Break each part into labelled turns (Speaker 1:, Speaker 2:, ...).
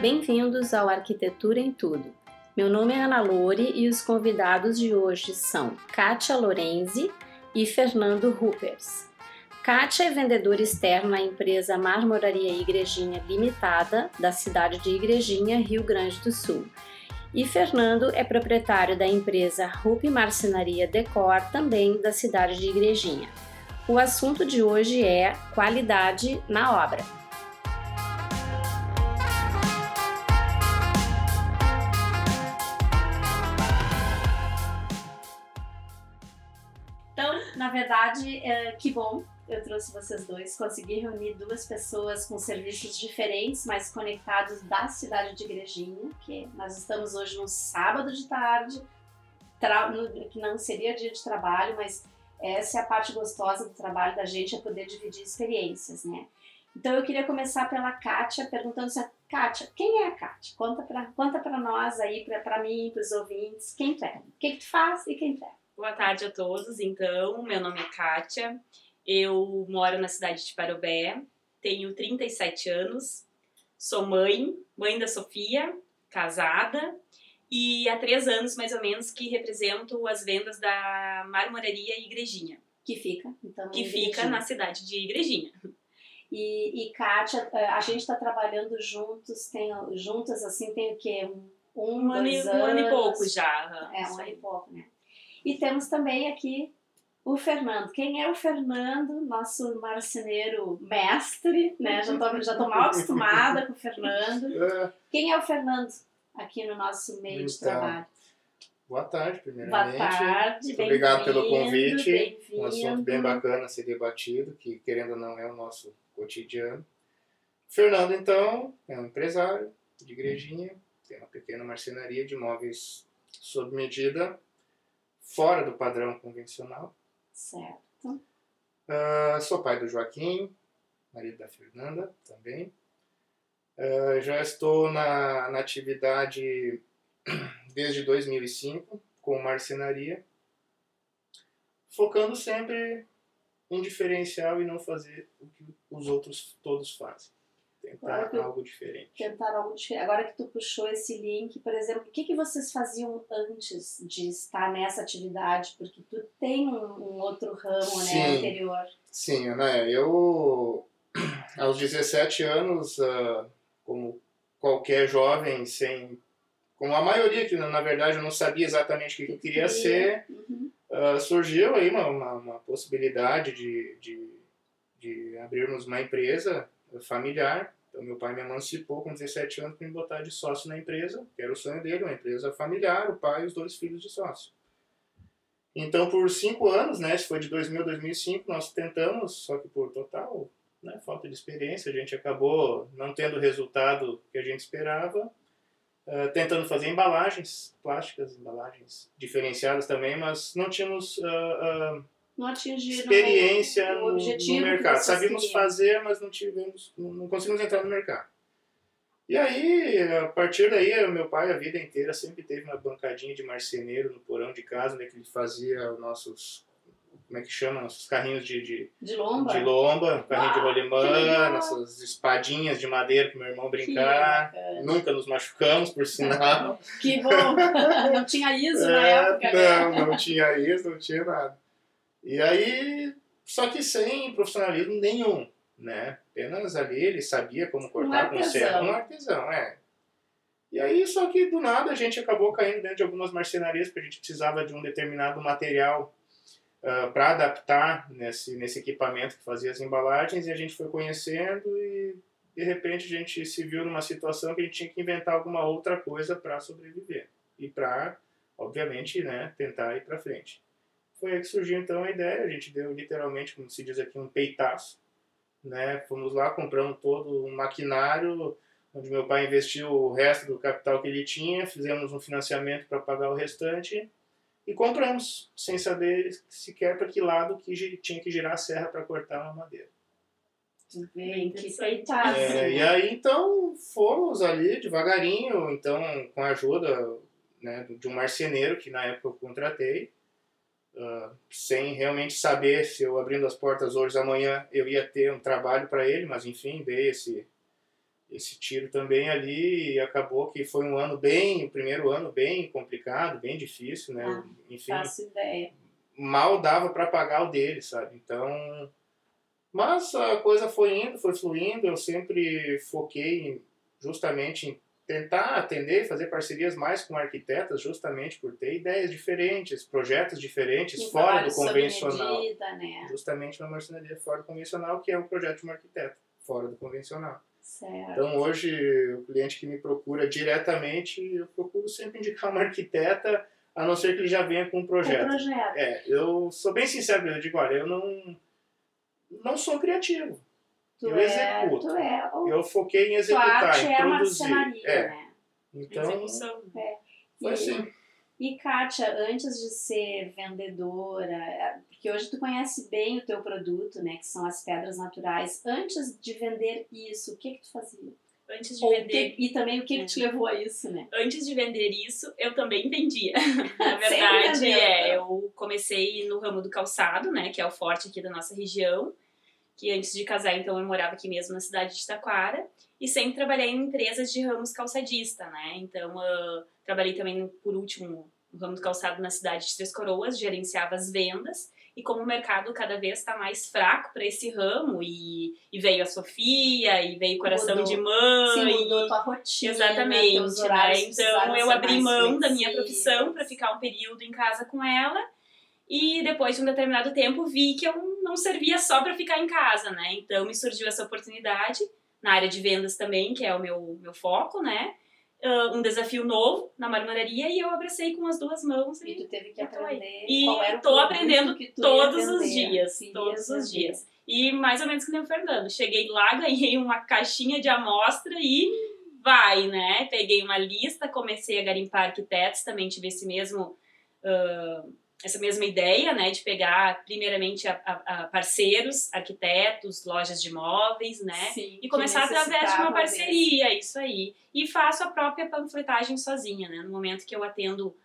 Speaker 1: Bem-vindos ao Arquitetura em Tudo. Meu nome é Ana Lore e os convidados de hoje são Kátia Lorenzi e Fernando Ruppers. Kátia é vendedora externa na empresa Marmoraria Igrejinha Limitada, da cidade de Igrejinha, Rio Grande do Sul. E Fernando é proprietário da empresa Rupi Marcenaria Decor, também da cidade de Igrejinha. O assunto de hoje é qualidade na obra. Na verdade, é, que bom eu trouxe vocês dois. Consegui reunir duas pessoas com serviços diferentes, mas conectados da cidade de Igrejinha, que nós estamos hoje num sábado de tarde, que não seria dia de trabalho, mas essa é a parte gostosa do trabalho da gente, é poder dividir experiências, né? Então eu queria começar pela Kátia, perguntando se a Kátia, quem é a Kátia? Conta para conta pra nós aí, para mim, para os ouvintes, quem tu é? O que, que tu faz e quem tu é?
Speaker 2: Boa tarde a todos, então, meu nome é Kátia, eu moro na cidade de Parobé, tenho 37 anos, sou mãe, mãe da Sofia, casada, e há três anos mais ou menos que represento as vendas da Marmoraria Igrejinha.
Speaker 1: Que fica, então,
Speaker 2: Que fica na cidade de Igrejinha.
Speaker 1: E, e Kátia, eh, a gente está trabalhando juntos, tem, juntas assim, tem o quê? Um, um,
Speaker 2: ano,
Speaker 1: dois
Speaker 2: um
Speaker 1: anos.
Speaker 2: ano e pouco já.
Speaker 1: É, um ano e pouco, né? E temos também aqui o Fernando. Quem é o Fernando? Nosso marceneiro mestre, né? Já tô, já tô mal acostumada com o Fernando.
Speaker 3: É,
Speaker 1: Quem é o Fernando aqui no nosso meio de
Speaker 3: Então,
Speaker 1: trabalho?
Speaker 3: boa tarde,
Speaker 1: Boa
Speaker 3: primeiramente.
Speaker 1: tarde,
Speaker 3: Muito obrigado pelo convite. Um assunto bem bacana a ser debatido, que querendo ou não é o nosso cotidiano. Fernando, então, é um empresário de igrejinha, tem uma pequena marcenaria de móveis sob medida, fora do padrão convencional.
Speaker 1: Certo.
Speaker 3: Ah, sou pai do Joaquim, marido da Fernanda também. Ah, já estou na, na atividade desde 2005 com marcenaria, focando sempre em diferencial e não fazer o que os outros todos fazem. Tentar algo diferente.
Speaker 1: Tentar algo diferente. Agora que tu puxou esse link, por exemplo, o que, que vocês faziam antes de estar nessa atividade? Porque tu tem um, um outro ramo, né,
Speaker 3: Sim.
Speaker 1: anterior.
Speaker 3: Sim, né? Eu, aos 17 anos, ah, como qualquer jovem, sem. Como a maioria, que na verdade eu não sabia exatamente o que, eu queria ser, ah, surgiu aí uma, uma, uma possibilidade de, de, de abrirmos uma empresa familiar. Então, meu pai me emancipou com 17 anos para me botar de sócio na empresa, que era o sonho dele, uma empresa familiar, o pai e os dois filhos de sócio. Então, por cinco anos, né, foi de 2000 a 2005, nós tentamos, só que por total né, falta de experiência, a gente acabou não tendo o resultado que a gente esperava, ah, tentando fazer embalagens plásticas, embalagens diferenciadas também, mas não tínhamos ah, ah,
Speaker 1: Não atingiram
Speaker 3: experiência
Speaker 1: o
Speaker 3: no,
Speaker 1: objetivo
Speaker 3: no mercado. Sabíamos fazer, mas não tivemos, não conseguimos entrar no mercado. E aí, a partir daí, o meu pai a vida inteira sempre teve uma bancadinha de marceneiro no porão de casa, né, que ele fazia os nossos, como é que chama, nossos carrinhos de, de,
Speaker 1: De lomba?
Speaker 3: de lomba, carrinho de
Speaker 1: Ah,
Speaker 3: rolimã, nossas espadinhas de madeira que meu irmão brincar. Nunca nos machucamos, por sinal.
Speaker 1: Que bom! Não tinha ISO na
Speaker 3: É,
Speaker 1: época, né?
Speaker 3: não, não tinha isso, não tinha nada. E aí, só que sem profissionalismo nenhum, né? Apenas ali ele sabia como cortar com
Speaker 1: artesão.
Speaker 3: serra. Um artesão, é. E aí, só que do nada a gente acabou caindo dentro de algumas marcenarias, porque a gente precisava de um determinado material para adaptar nesse, nesse equipamento que fazia as embalagens, e a gente foi conhecendo e de repente a gente se viu numa situação que a gente tinha que inventar alguma outra coisa para sobreviver e para, obviamente, né, tentar ir para frente. Foi aí que surgiu então a ideia, a gente deu literalmente, como se diz aqui, um peitaço, né? Fomos lá, compramos todo um maquinário, onde meu pai investiu o resto do capital que ele tinha, fizemos um financiamento para pagar o restante e compramos, sem saber sequer para que lado que tinha que girar a serra para cortar uma madeira.
Speaker 1: Vê, que peitaço.
Speaker 3: É, e aí então fomos ali devagarinho, então com a ajuda né, de um marceneiro que na época eu contratei, ah, sem realmente saber se eu abrindo as portas hoje amanhã eu ia ter um trabalho para ele, mas enfim, dei esse esse tiro também ali e acabou que foi um ano bem, o primeiro ano bem complicado, bem difícil, né?
Speaker 1: Ah,
Speaker 3: Enfim,
Speaker 1: Faço ideia.
Speaker 3: mal dava para pagar o dele, sabe? Então, mas a coisa foi indo, foi fluindo, eu sempre foquei justamente em tentar atender, fazer parcerias mais com arquitetas, justamente por ter ideias diferentes, projetos diferentes,
Speaker 1: Um
Speaker 3: fora do convencional.
Speaker 1: medida, né?
Speaker 3: Justamente uma marcenaria fora do convencional, que é o projeto de um arquiteto, fora do convencional.
Speaker 1: Certo.
Speaker 3: Então hoje o cliente que me procura diretamente, eu procuro sempre indicar uma arquiteta, a não ser que ele já venha com um
Speaker 1: Com
Speaker 3: projeto.
Speaker 1: projeto.
Speaker 3: É, eu sou bem sincero, eu digo, olha, eu não não sou criativo.
Speaker 1: Tu
Speaker 3: eu
Speaker 1: é,
Speaker 3: executo.
Speaker 1: tu é. O,
Speaker 3: Eu foquei em
Speaker 1: tua
Speaker 3: executar,
Speaker 1: arte
Speaker 3: em
Speaker 1: é a
Speaker 3: produzir.
Speaker 1: marcenaria,
Speaker 3: É,
Speaker 1: né?
Speaker 3: então
Speaker 2: Execução.
Speaker 3: foi
Speaker 1: E-
Speaker 3: assim.
Speaker 1: E Kátia, antes de ser vendedora, é, porque hoje tu conhece bem o teu produto, né, que são as pedras naturais. Antes de vender isso, o que que tu fazia?
Speaker 2: Antes de
Speaker 1: Ou
Speaker 2: vender
Speaker 1: que- e também o que que te levou a isso, né?
Speaker 2: antes de vender isso, eu também vendia. Na verdade,
Speaker 1: vendeu,
Speaker 2: é,
Speaker 1: então.
Speaker 2: eu comecei no ramo do calçado, né, que é o forte aqui da nossa região, que antes de casar, então, eu morava aqui mesmo na cidade de Taquara, e sempre trabalhei em empresas de ramos calçadista, né, então ah, trabalhei também, por último, no ramo do calçado na cidade de Três Coroas, gerenciava as vendas, e como o mercado cada vez está mais fraco para esse ramo, e, e veio a Sofia, e veio Coração
Speaker 1: Mudou.
Speaker 2: de Mãe,
Speaker 1: Sim, mudou tua rotina,
Speaker 2: Exatamente, né?
Speaker 1: horários
Speaker 2: Então eu abri mão da minha profissão para ficar um período em casa com ela. E depois de um determinado tempo vi que eu não servia só para ficar em casa, né? Então me surgiu essa oportunidade na área de vendas também, que é o meu, meu foco, né? Ah, um desafio novo na marmoraria e eu abracei com as duas mãos
Speaker 1: E
Speaker 2: e,
Speaker 1: tu teve que aprender
Speaker 2: E
Speaker 1: produto
Speaker 2: aprendendo todos os dias, todos os
Speaker 1: vender.
Speaker 2: dias. e mais ou menos que nem o Fernando. Cheguei lá, ganhei uma caixinha de amostra e vai, né? Peguei uma lista, comecei a garimpar arquitetos, também tive esse mesmo ah, essa mesma ideia, né, de pegar primeiramente a, a- a parceiros, arquitetos, lojas de imóveis, né,
Speaker 1: Sim,
Speaker 2: e começar através de uma parceria, isso aí. E faço a própria panfletagem sozinha, né? No momento que eu atendo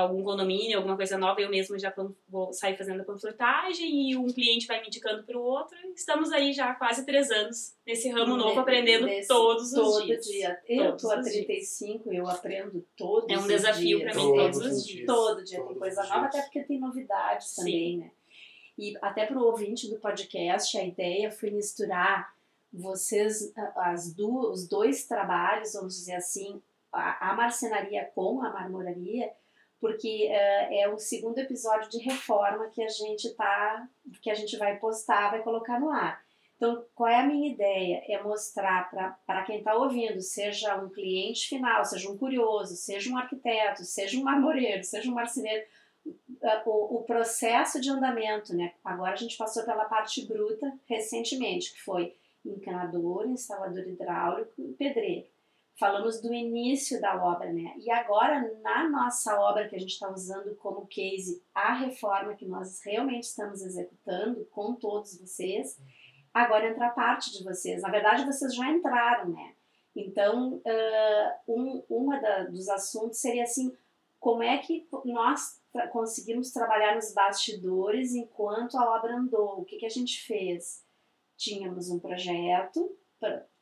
Speaker 2: algum condomínio, alguma coisa nova, eu mesmo já vou sair fazendo a panfletagem e um cliente vai me indicando para o outro. Estamos aí já há quase três anos nesse ramo novo, aprendendo
Speaker 1: nesse-
Speaker 2: todos os
Speaker 1: todo
Speaker 2: dias.
Speaker 1: dia. Eu
Speaker 2: Todos
Speaker 1: tô há
Speaker 2: os dias.
Speaker 1: 35, eu aprendo todos
Speaker 2: É um
Speaker 1: os
Speaker 2: desafio
Speaker 1: dias.
Speaker 2: pra mim todos os dias.
Speaker 1: Todo dia tem
Speaker 3: Todos
Speaker 1: coisa
Speaker 3: os
Speaker 1: nova,
Speaker 3: dias.
Speaker 1: até porque tem novidades
Speaker 2: Sim.
Speaker 1: também, né? E até pro ouvinte do podcast, a ideia foi misturar vocês, as du os dois trabalhos, vamos dizer assim, a, a marcenaria com a marmoraria, porque eh, é o segundo episódio de reforma que a gente tá, que a gente vai postar, vai colocar no ar. Então, qual é a minha ideia? É mostrar para quem está ouvindo, seja um cliente final, seja um curioso, seja um arquiteto, seja um marmoreiro, seja um marceneiro, ah, o, o processo de andamento, né? Agora a gente passou pela parte bruta recentemente, que foi encanador, instalador hidráulico e pedreiro. Falamos do início da obra, né? E agora, na nossa obra que a gente está usando como case, a reforma que nós realmente estamos executando com todos vocês, agora entra a parte de vocês. Na verdade, vocês já entraram, né? Então, ah, um uma da, dos assuntos seria assim, como é que nós tra- conseguimos trabalhar nos bastidores enquanto a obra andou? O que, que a gente fez? Tínhamos um projeto,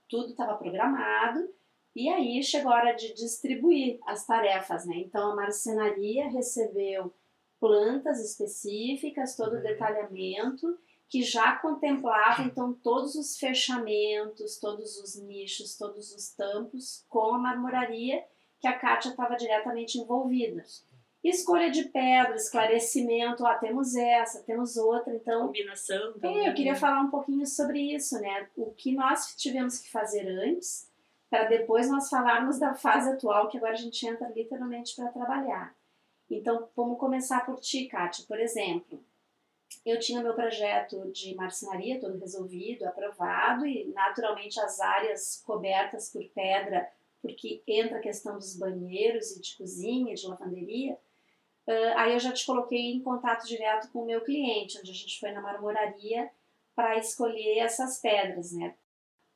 Speaker 1: tudo estava programado, e aí chegou a hora de distribuir as tarefas, né? Então, a marcenaria recebeu plantas específicas, todo o
Speaker 3: Uhum.
Speaker 1: detalhamento, que já contemplava então todos os fechamentos, todos os nichos, todos os tampos com a marmoraria que a Kátia estava diretamente envolvida. Escolha de pedra, esclarecimento, ó, temos essa, temos outra, então
Speaker 2: Combinação também.
Speaker 1: é, eu queria falar um pouquinho sobre isso, né? O que nós tivemos que fazer antes, para depois nós falarmos da fase atual, que agora a gente entra literalmente para trabalhar. Então, vamos começar por ti, Kátia. Por exemplo, eu tinha meu projeto de marcenaria todo resolvido, aprovado, e naturalmente as áreas cobertas por pedra, porque entra a questão dos banheiros e de cozinha, de lavanderia, ah, aí eu já te coloquei em contato direto com o meu cliente, onde a gente foi na marmoraria para escolher essas pedras, né?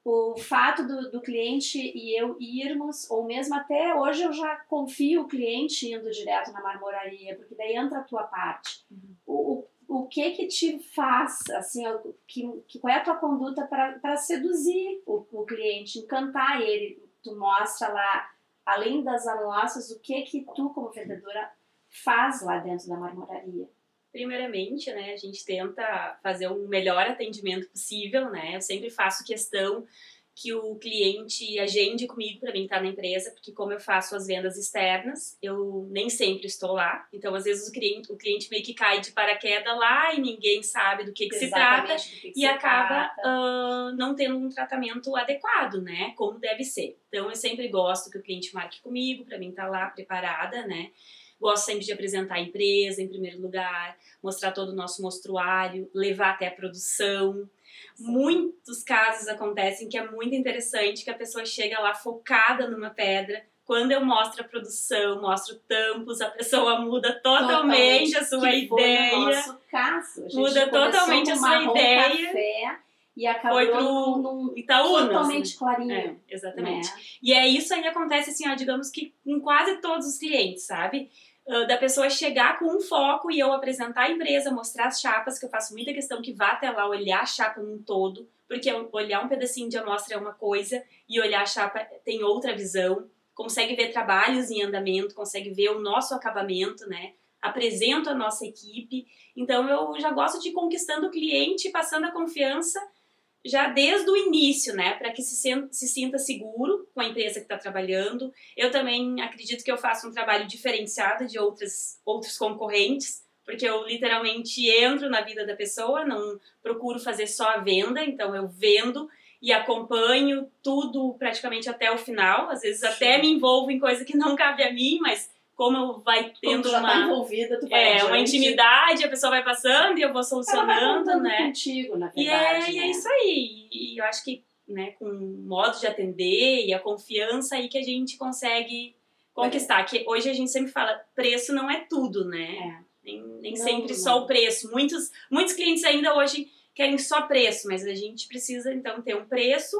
Speaker 1: O fato do, do cliente e eu irmos, ou mesmo até hoje eu já confio o cliente indo direto na marmoraria, porque daí entra a tua parte. O, o, o que que te faz, assim, que, que, qual é a tua conduta para seduzir o, o cliente, encantar ele? Tu mostra lá, além das amostras, o que que tu, como vendedora, faz lá dentro da marmoraria?
Speaker 2: Primeiramente, né, a gente tenta fazer o melhor atendimento possível, né? Eu sempre faço questão que o cliente agende comigo para mim estar na empresa, porque como eu faço as vendas externas, eu nem sempre estou lá. Então, às vezes o cliente, o cliente meio que cai de paraquedas lá e ninguém sabe do que, que se trata
Speaker 1: que que
Speaker 2: e acaba
Speaker 1: trata.
Speaker 2: uh, não tendo um tratamento adequado, né? Como deve ser. Então, eu sempre gosto que o cliente marque comigo para mim estar lá preparada, né? Gosto sempre de apresentar a empresa em primeiro lugar, mostrar todo o nosso mostruário, levar até a produção. Muitos casos acontecem que é muito interessante que a pessoa chega lá focada numa pedra. Quando eu mostro a produção, mostro tampos, a pessoa muda totalmente, a sua ideia.
Speaker 1: nosso caso. A gente
Speaker 2: Muda totalmente a sua ideia.
Speaker 1: Café, e acabou
Speaker 2: Foi pro
Speaker 1: num, num
Speaker 2: Itaúnas.
Speaker 1: totalmente
Speaker 2: É,
Speaker 1: clarinho.
Speaker 2: exatamente.
Speaker 1: né?
Speaker 2: E é isso aí acontece assim, ó, digamos que com quase todos os clientes, sabe? Da pessoa chegar com um foco e eu apresentar a empresa, mostrar as chapas, que eu faço muita questão que vá até lá olhar a chapa num todo, porque olhar um pedacinho de amostra é uma coisa e olhar a chapa tem outra visão. Consegue ver trabalhos em andamento, consegue ver o nosso acabamento, né? Apresento a nossa equipe. Então eu já gosto de conquistando o cliente, passando a confiança já desde o início, né, para que se, se sinta seguro com a empresa que está trabalhando. Eu também acredito que eu faço um trabalho diferenciado de outras, outros concorrentes, porque eu literalmente entro na vida da pessoa, não procuro fazer só a venda, então eu vendo e acompanho tudo praticamente até o final. Às vezes até me envolvo em coisa que não cabe a mim, mas como vai
Speaker 1: Quando
Speaker 2: tendo
Speaker 1: tu tá
Speaker 2: uma,
Speaker 1: envolvida, tu vai
Speaker 2: é, uma intimidade, a pessoa vai passando e eu vou
Speaker 1: Ela vai
Speaker 2: solucionando, né?
Speaker 1: contigo, na
Speaker 2: E é,
Speaker 1: verdade.
Speaker 2: e é
Speaker 1: né?
Speaker 2: isso aí. E eu acho que, né, com o modo de atender e a confiança aí que a gente consegue conquistar. Que hoje a gente sempre fala, preço não é tudo, né? Nem, nem
Speaker 1: Não,
Speaker 2: sempre
Speaker 1: não.
Speaker 2: só o preço. Muitos, muitos clientes ainda hoje querem só preço, mas a gente precisa então ter um preço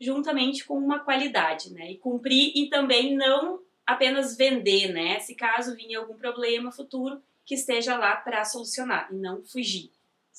Speaker 2: juntamente com uma qualidade, né? E cumprir e também não apenas vender, né? Se caso vinha algum problema futuro, que esteja lá para solucionar e não fugir.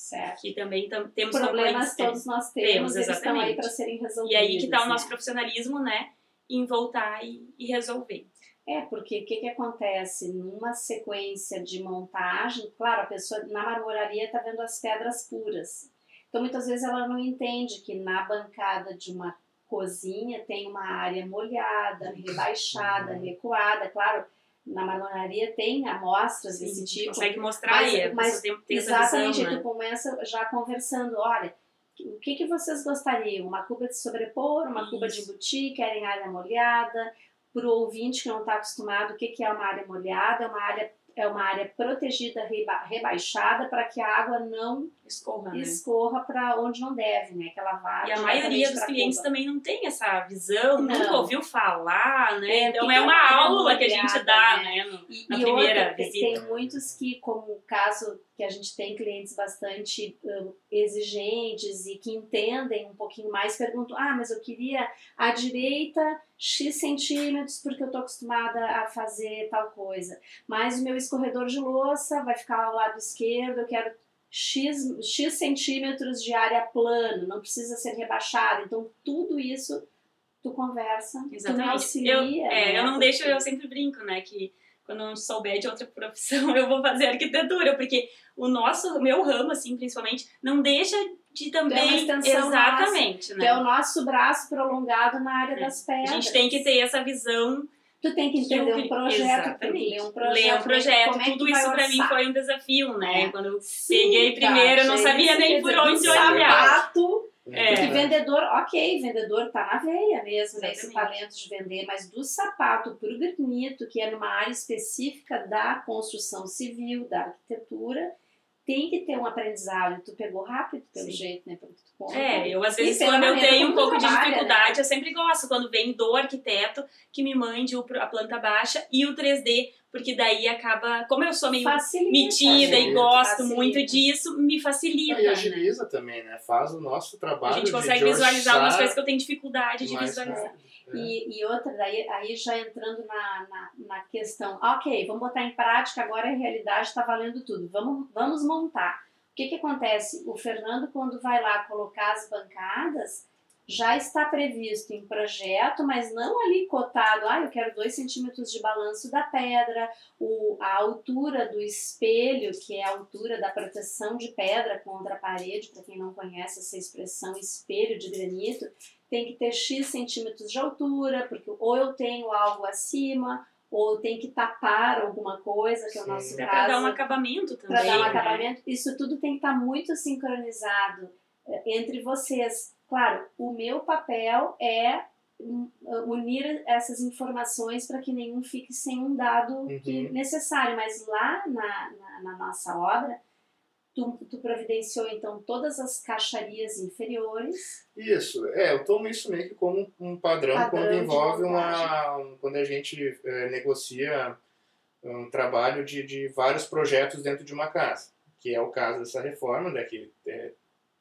Speaker 1: Certo.
Speaker 2: Que também tam- temos
Speaker 1: Problemas
Speaker 2: né?
Speaker 1: todos nós temos,
Speaker 2: Temos,
Speaker 1: eles estão aí
Speaker 2: exatamente.
Speaker 1: para serem resolvidos.
Speaker 2: E aí que tá o nosso
Speaker 1: né?
Speaker 2: profissionalismo, né? Em voltar e, e resolver.
Speaker 1: É, porque o que, que acontece? Numa sequência de montagem, claro, a pessoa na marmoraria está vendo as pedras puras. Então, muitas vezes ela não entende que na bancada de uma cozinha tem uma área molhada, rebaixada, recuada. Claro, na marmoraria tem amostras
Speaker 2: Sim,
Speaker 1: desse tipo.
Speaker 2: consegue mostrar
Speaker 1: mas-
Speaker 2: aí,
Speaker 1: mas
Speaker 2: tem, tem
Speaker 1: Exatamente,
Speaker 2: visão, né?
Speaker 1: tu começa já conversando, olha, o que, que vocês gostariam? Uma cuba de sobrepor, uma cuba de
Speaker 2: Isso.
Speaker 1: embutir, querem área molhada? Para o ouvinte que não está acostumado, o que, que é uma área molhada? É uma área, é uma área protegida, reba- rebaixada, para que a água não
Speaker 2: Escorra, né?
Speaker 1: escorra para onde não deve, né? Que ela vá
Speaker 2: E a maioria dos clientes
Speaker 1: cuba.
Speaker 2: também não tem essa visão,
Speaker 1: Não.
Speaker 2: nunca ouviu falar, né?
Speaker 1: É,
Speaker 2: então é
Speaker 1: é
Speaker 2: uma aula que a gente dá,
Speaker 1: né?
Speaker 2: né?
Speaker 1: E,
Speaker 2: na
Speaker 1: e
Speaker 2: primeira
Speaker 1: outra,
Speaker 2: visita.
Speaker 1: tem muitos que, como o caso que a gente tem clientes bastante hum, exigentes e que entendem um pouquinho mais, perguntam: ah, mas eu queria a direita X centímetros porque eu estou acostumada a fazer tal coisa. Mas o meu escorredor de louça vai ficar ao lado esquerdo, eu quero X, X centímetros de área plano, não precisa ser rebaixado. Então, tudo isso tu conversa, tu me
Speaker 2: Exatamente.
Speaker 1: auxilia.
Speaker 2: eu, é,
Speaker 1: né?
Speaker 2: eu não deixo,
Speaker 1: Porque-
Speaker 2: eu sempre brinco, né? Que quando eu souber de outra profissão, eu vou fazer arquitetura, porque o nosso, meu ramo, assim, principalmente, não deixa de também. Exatamente,
Speaker 1: Que é
Speaker 2: né?
Speaker 1: o nosso braço prolongado na área
Speaker 2: É.
Speaker 1: das
Speaker 2: A
Speaker 1: pedras.
Speaker 2: gente tem que ter essa visão
Speaker 1: Tu tem que entender um projeto,
Speaker 2: Exatamente.
Speaker 1: ler um projeto,
Speaker 2: ler um projeto.
Speaker 1: é que
Speaker 2: Tudo isso pra mim foi um desafio, né?
Speaker 1: É.
Speaker 2: Quando eu
Speaker 1: Sim,
Speaker 2: peguei primeiro, eu não
Speaker 1: Kátia,
Speaker 2: sabia nem por onde olhar.
Speaker 1: sapato,
Speaker 3: É.
Speaker 1: Porque vendedor, ok, vendedor tá na veia mesmo, né, esse
Speaker 2: Exatamente.
Speaker 1: talento de vender, mas do sapato pro granito, que é numa área específica da construção civil, da arquitetura, tem que ter um aprendizado. Tu pegou rápido, pelo
Speaker 2: Sim.
Speaker 1: jeito, né? Pelo que tu conta.
Speaker 2: É, eu às vezes quando eu tenho um pouco de
Speaker 1: trabalha,
Speaker 2: dificuldade,
Speaker 1: né?
Speaker 2: eu sempre gosto quando vem do arquiteto que me mande o, a planta baixa e o 3D, porque daí acaba, como eu sou meio
Speaker 1: Facilita.
Speaker 2: metida e gosto
Speaker 1: Facilita.
Speaker 2: muito disso, me facilita.
Speaker 3: E
Speaker 2: né?
Speaker 3: agiliza também, né? Faz o nosso trabalho
Speaker 2: A gente
Speaker 3: de-
Speaker 2: consegue
Speaker 3: de
Speaker 2: visualizar algumas coisas que eu tenho dificuldade de visualizar.
Speaker 3: rápido, né?
Speaker 1: E, e outra, daí, aí já entrando na, na, na questão, ok, vamos botar em prática, agora a realidade está valendo tudo, vamos, vamos montar. O que, que acontece? O Fernando, quando vai lá colocar as bancadas, já está previsto em projeto, mas não ali cotado, ah, eu quero 2 centímetros de balanço da pedra, o, a altura do espelho, que é a altura da proteção de pedra contra a parede, para quem não conhece essa expressão espelho de granito, tem que ter X centímetros de altura, porque ou eu tenho algo acima, ou tem que tapar alguma coisa, que é o
Speaker 3: Sim.
Speaker 1: nosso
Speaker 2: É
Speaker 1: caso
Speaker 2: pra dar um acabamento também.
Speaker 1: para dar um
Speaker 2: né?
Speaker 1: acabamento. Isso tudo tem que estar muito sincronizado eh, entre vocês. Claro, o meu papel é hum, unir essas informações para que nenhum fique sem um dado que
Speaker 3: Uhum.
Speaker 1: necessário. Mas lá na, na, na nossa obra, tu, tu providenciou então todas as caixarias inferiores.
Speaker 3: Isso, é, eu tomo isso meio que como um padrão,
Speaker 1: Padrão
Speaker 3: quando envolve uma. um- quando a gente é, negocia um trabalho de, de vários projetos dentro de uma casa, que é o caso dessa reforma, né, que é,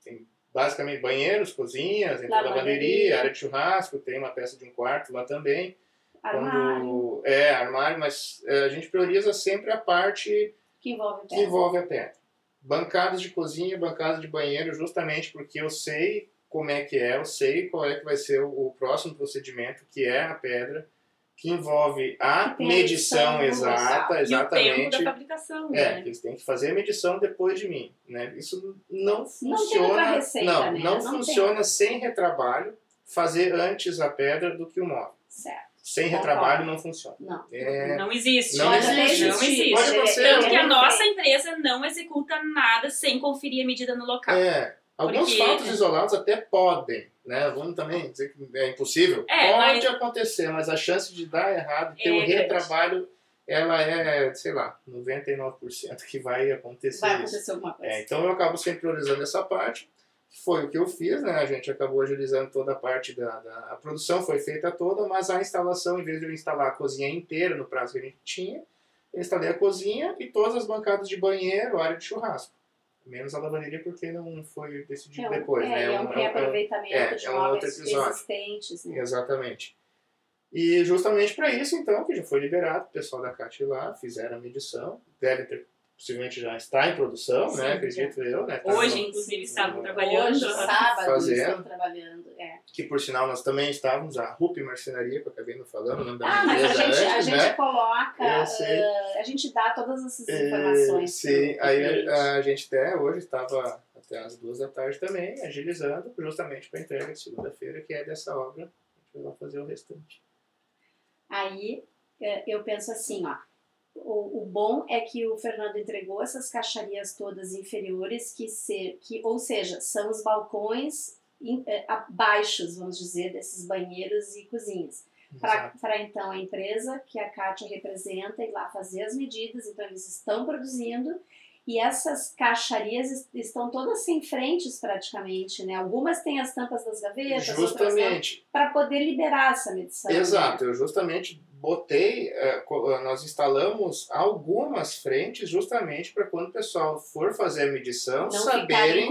Speaker 3: tem basicamente banheiros, cozinhas, entra
Speaker 1: Lavanderia.
Speaker 3: lavanderia, área de churrasco, tem uma peça de um quarto lá também.
Speaker 1: Armário,
Speaker 3: Quando, é, armário, mas é, a gente prioriza sempre a parte
Speaker 1: que envolve
Speaker 3: que
Speaker 1: pedra.
Speaker 3: envolve a pedra. Bancadas de cozinha, bancadas de banheiro, justamente porque eu sei como é que é, eu sei qual é que vai ser o, o próximo procedimento, que é a pedra, que envolve a
Speaker 1: Que tem a
Speaker 3: medição
Speaker 1: do
Speaker 3: exata,
Speaker 2: E o tempo
Speaker 3: exatamente.
Speaker 2: da fabricação,
Speaker 3: É,
Speaker 2: né?
Speaker 3: que eles têm que fazer a medição depois de mim, né? Isso não
Speaker 1: Não
Speaker 3: funciona.
Speaker 1: tem outra receita,
Speaker 3: não,
Speaker 1: né?
Speaker 3: não
Speaker 1: Não
Speaker 3: funciona sem retrabalho fazer antes a pedra do que o móvel.
Speaker 1: Certo.
Speaker 3: Sem retrabalho não funciona.
Speaker 1: Não.
Speaker 3: É,
Speaker 2: Não existe.
Speaker 3: Não existe.
Speaker 2: Não existe.
Speaker 3: Pode acontecer.
Speaker 2: Tanto que a nossa empresa não executa nada sem conferir a medida no local.
Speaker 3: É, alguns
Speaker 2: Porque-
Speaker 3: fatos isolados até podem, né? Vamos também dizer que é impossível.
Speaker 2: É,
Speaker 3: Pode
Speaker 2: mas-
Speaker 3: acontecer, mas a chance de dar errado, ter
Speaker 2: É
Speaker 3: o
Speaker 2: grande.
Speaker 3: retrabalho, ela é, sei lá, 99% que vai acontecer
Speaker 1: Vai
Speaker 3: isso.
Speaker 1: acontecer alguma coisa.
Speaker 3: É, então eu acabo sempre priorizando essa parte. Foi o que eu fiz, né? A gente acabou agilizando toda a parte da, da a produção, foi feita toda, mas a instalação, em vez de eu instalar a cozinha inteira no prazo que a gente tinha, eu instalei a cozinha e todas as bancadas de banheiro, área de churrasco. Menos a lavanderia porque não foi decidido
Speaker 1: É um,
Speaker 3: depois,
Speaker 1: é,
Speaker 3: né?
Speaker 1: é um
Speaker 3: um-
Speaker 1: reaproveitamento
Speaker 3: é,
Speaker 1: de
Speaker 3: é um outro episódio.
Speaker 1: existentes. Né?
Speaker 3: Exatamente. E justamente para isso, então, que já foi liberado, o pessoal da CAT lá fizeram a medição, devem ter, possivelmente já está em produção,
Speaker 2: Sim,
Speaker 3: né? Acredito eu, né? Tá
Speaker 2: Hoje,
Speaker 3: no-
Speaker 2: inclusive, estavam trabalhando.
Speaker 1: Hoje, sábado,
Speaker 3: Fazendo.
Speaker 1: estão trabalhando. É.
Speaker 3: que por sinal nós também estávamos, a RUP Marcenaria, que eu acabei não falando, o nome da
Speaker 1: Ah, mas a gente, a
Speaker 3: antes,
Speaker 1: gente
Speaker 3: né?
Speaker 1: coloca, eh, a gente dá todas essas
Speaker 3: É,
Speaker 1: informações.
Speaker 3: sim, aí a, a gente até hoje estava até as duas da tarde também, agilizando, justamente para a entrega de segunda-feira, que é dessa obra. A gente vai lá fazer o restante.
Speaker 1: Aí eh, eu penso assim, ó. O, o bom é que o Fernando entregou essas caixarias todas inferiores, que, se, que ou seja, são os balcões in- eh, abaixos, vamos dizer, desses banheiros e cozinhas. Para então a empresa que a Kátia representa ir lá fazer as medidas, então eles estão produzindo e essas caixarias est- estão todas sem frentes praticamente, né? Algumas têm as tampas das gavetas,
Speaker 3: Justamente,
Speaker 1: para poder liberar essa medição.
Speaker 3: Exato,
Speaker 1: né?
Speaker 3: eu justamente botei, eh, eh, nós instalamos algumas frentes justamente para quando o pessoal for fazer a medição,
Speaker 1: Não
Speaker 3: saberem,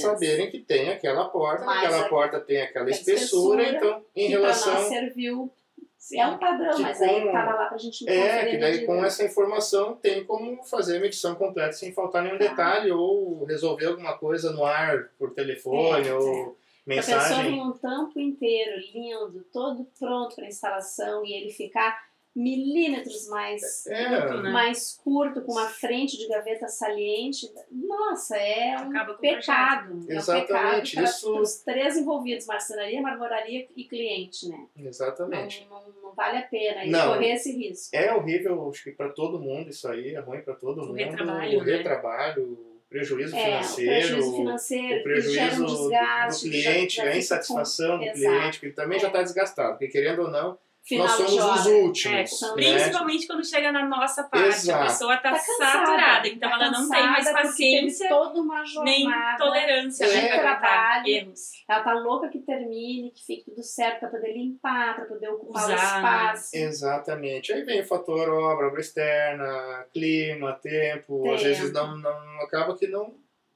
Speaker 3: saberem que tem aquela porta,
Speaker 1: Mas
Speaker 3: aquela
Speaker 1: a-
Speaker 3: porta tem aquela espessura,
Speaker 1: espessura,
Speaker 3: então em relação
Speaker 1: serviu.
Speaker 2: Sim.
Speaker 1: É um padrão, mas aí
Speaker 3: com-
Speaker 1: estava lá para a gente conferir
Speaker 3: É, que daí com essa informação tem como fazer a medição completa sem faltar nenhum
Speaker 1: Tá.
Speaker 3: detalhe ou resolver alguma coisa no ar por telefone
Speaker 1: É,
Speaker 3: ou
Speaker 1: A pessoa
Speaker 3: mensagem.
Speaker 1: tem um tampo inteiro, lindo, todo pronto para instalação e ele ficar milímetros mais
Speaker 3: É,
Speaker 2: né?
Speaker 1: mais curto, com uma frente de gaveta saliente, nossa, é um pecado. É um
Speaker 3: Exatamente,
Speaker 1: pecado
Speaker 3: isso-
Speaker 1: para os três envolvidos, marcenaria, marmoraria e cliente, né?
Speaker 3: exatamente.
Speaker 1: Não, não, não vale a pena
Speaker 3: Não.
Speaker 1: correr esse risco.
Speaker 3: É horrível, acho que para todo mundo isso aí, é ruim para todo
Speaker 2: O
Speaker 3: mundo.
Speaker 2: retrabalho,
Speaker 3: o
Speaker 2: né?
Speaker 3: retrabalho, o prejuízo
Speaker 1: É, o
Speaker 3: financeiro,
Speaker 1: prejuízo financeiro,
Speaker 3: o prejuízo
Speaker 1: um desgaste.
Speaker 3: do
Speaker 1: que já-
Speaker 3: cliente,
Speaker 1: já
Speaker 3: a insatisfação
Speaker 1: com-
Speaker 3: do
Speaker 1: Exato.
Speaker 3: cliente, que ele também já
Speaker 1: É.
Speaker 3: está desgastado, porque querendo ou não,
Speaker 1: final
Speaker 3: nós somos
Speaker 1: de
Speaker 3: os
Speaker 1: obra.
Speaker 3: últimos.
Speaker 2: É,
Speaker 3: né?
Speaker 2: principalmente quando chega na nossa parte.
Speaker 3: Exato.
Speaker 2: A pessoa tá,
Speaker 1: Tá cansada,
Speaker 2: saturada, então
Speaker 1: tá
Speaker 2: ela não tem mais paciência
Speaker 1: toda uma jornada,
Speaker 2: nem tolerância
Speaker 3: de
Speaker 2: né,
Speaker 1: trabalho.
Speaker 2: erros.
Speaker 1: Ela tá louca que termine, que fique tudo certo pra poder limpar, pra poder ocupar o
Speaker 2: né?
Speaker 1: espaço.
Speaker 3: Exatamente. Aí vem o fator obra, obra externa, clima, tempo. Às
Speaker 1: Tempo.
Speaker 3: vezes não, não acaba que não,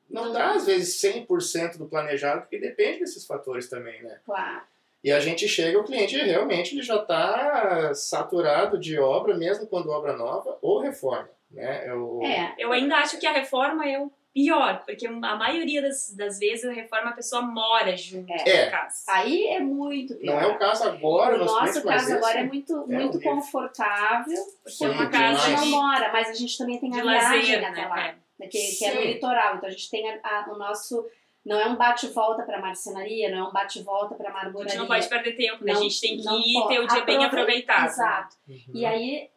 Speaker 3: não,
Speaker 1: Não.
Speaker 3: dá, às vezes, 100% do planejado, porque depende desses fatores também, né?
Speaker 1: Claro.
Speaker 3: E a gente chega, o cliente realmente ele já está saturado de obra, mesmo quando obra nova ou reforma. Né? É o-
Speaker 1: É.
Speaker 2: Eu ainda acho que a reforma é o pior, porque a maioria das, das vezes a reforma a pessoa mora junto
Speaker 3: É.
Speaker 2: na casa.
Speaker 1: Aí é muito pior.
Speaker 3: Não é o caso agora,
Speaker 1: O
Speaker 3: nos
Speaker 1: nosso caso agora é
Speaker 3: esse-
Speaker 1: muito,
Speaker 3: é
Speaker 1: muito
Speaker 3: horrível.
Speaker 1: confortável,
Speaker 2: Porque
Speaker 3: Sim,
Speaker 2: é uma casa
Speaker 1: gente não mora, mas a gente também tem
Speaker 2: de
Speaker 1: a viagem
Speaker 2: lazer,
Speaker 1: até lá,
Speaker 2: né?
Speaker 1: né, que, que é no litoral. Então a gente tem a- a- o nosso. Não é um bate-volta para marcenaria, não é um bate-volta para
Speaker 2: É. A
Speaker 1: marmoraria.
Speaker 2: gente não pode perder tempo, né? a
Speaker 1: Não-
Speaker 2: gente tem que ir
Speaker 1: pode.
Speaker 2: ter o dia bem
Speaker 1: Aprove-
Speaker 2: aproveitado.
Speaker 1: Exato.
Speaker 3: Uhum.
Speaker 1: E aí,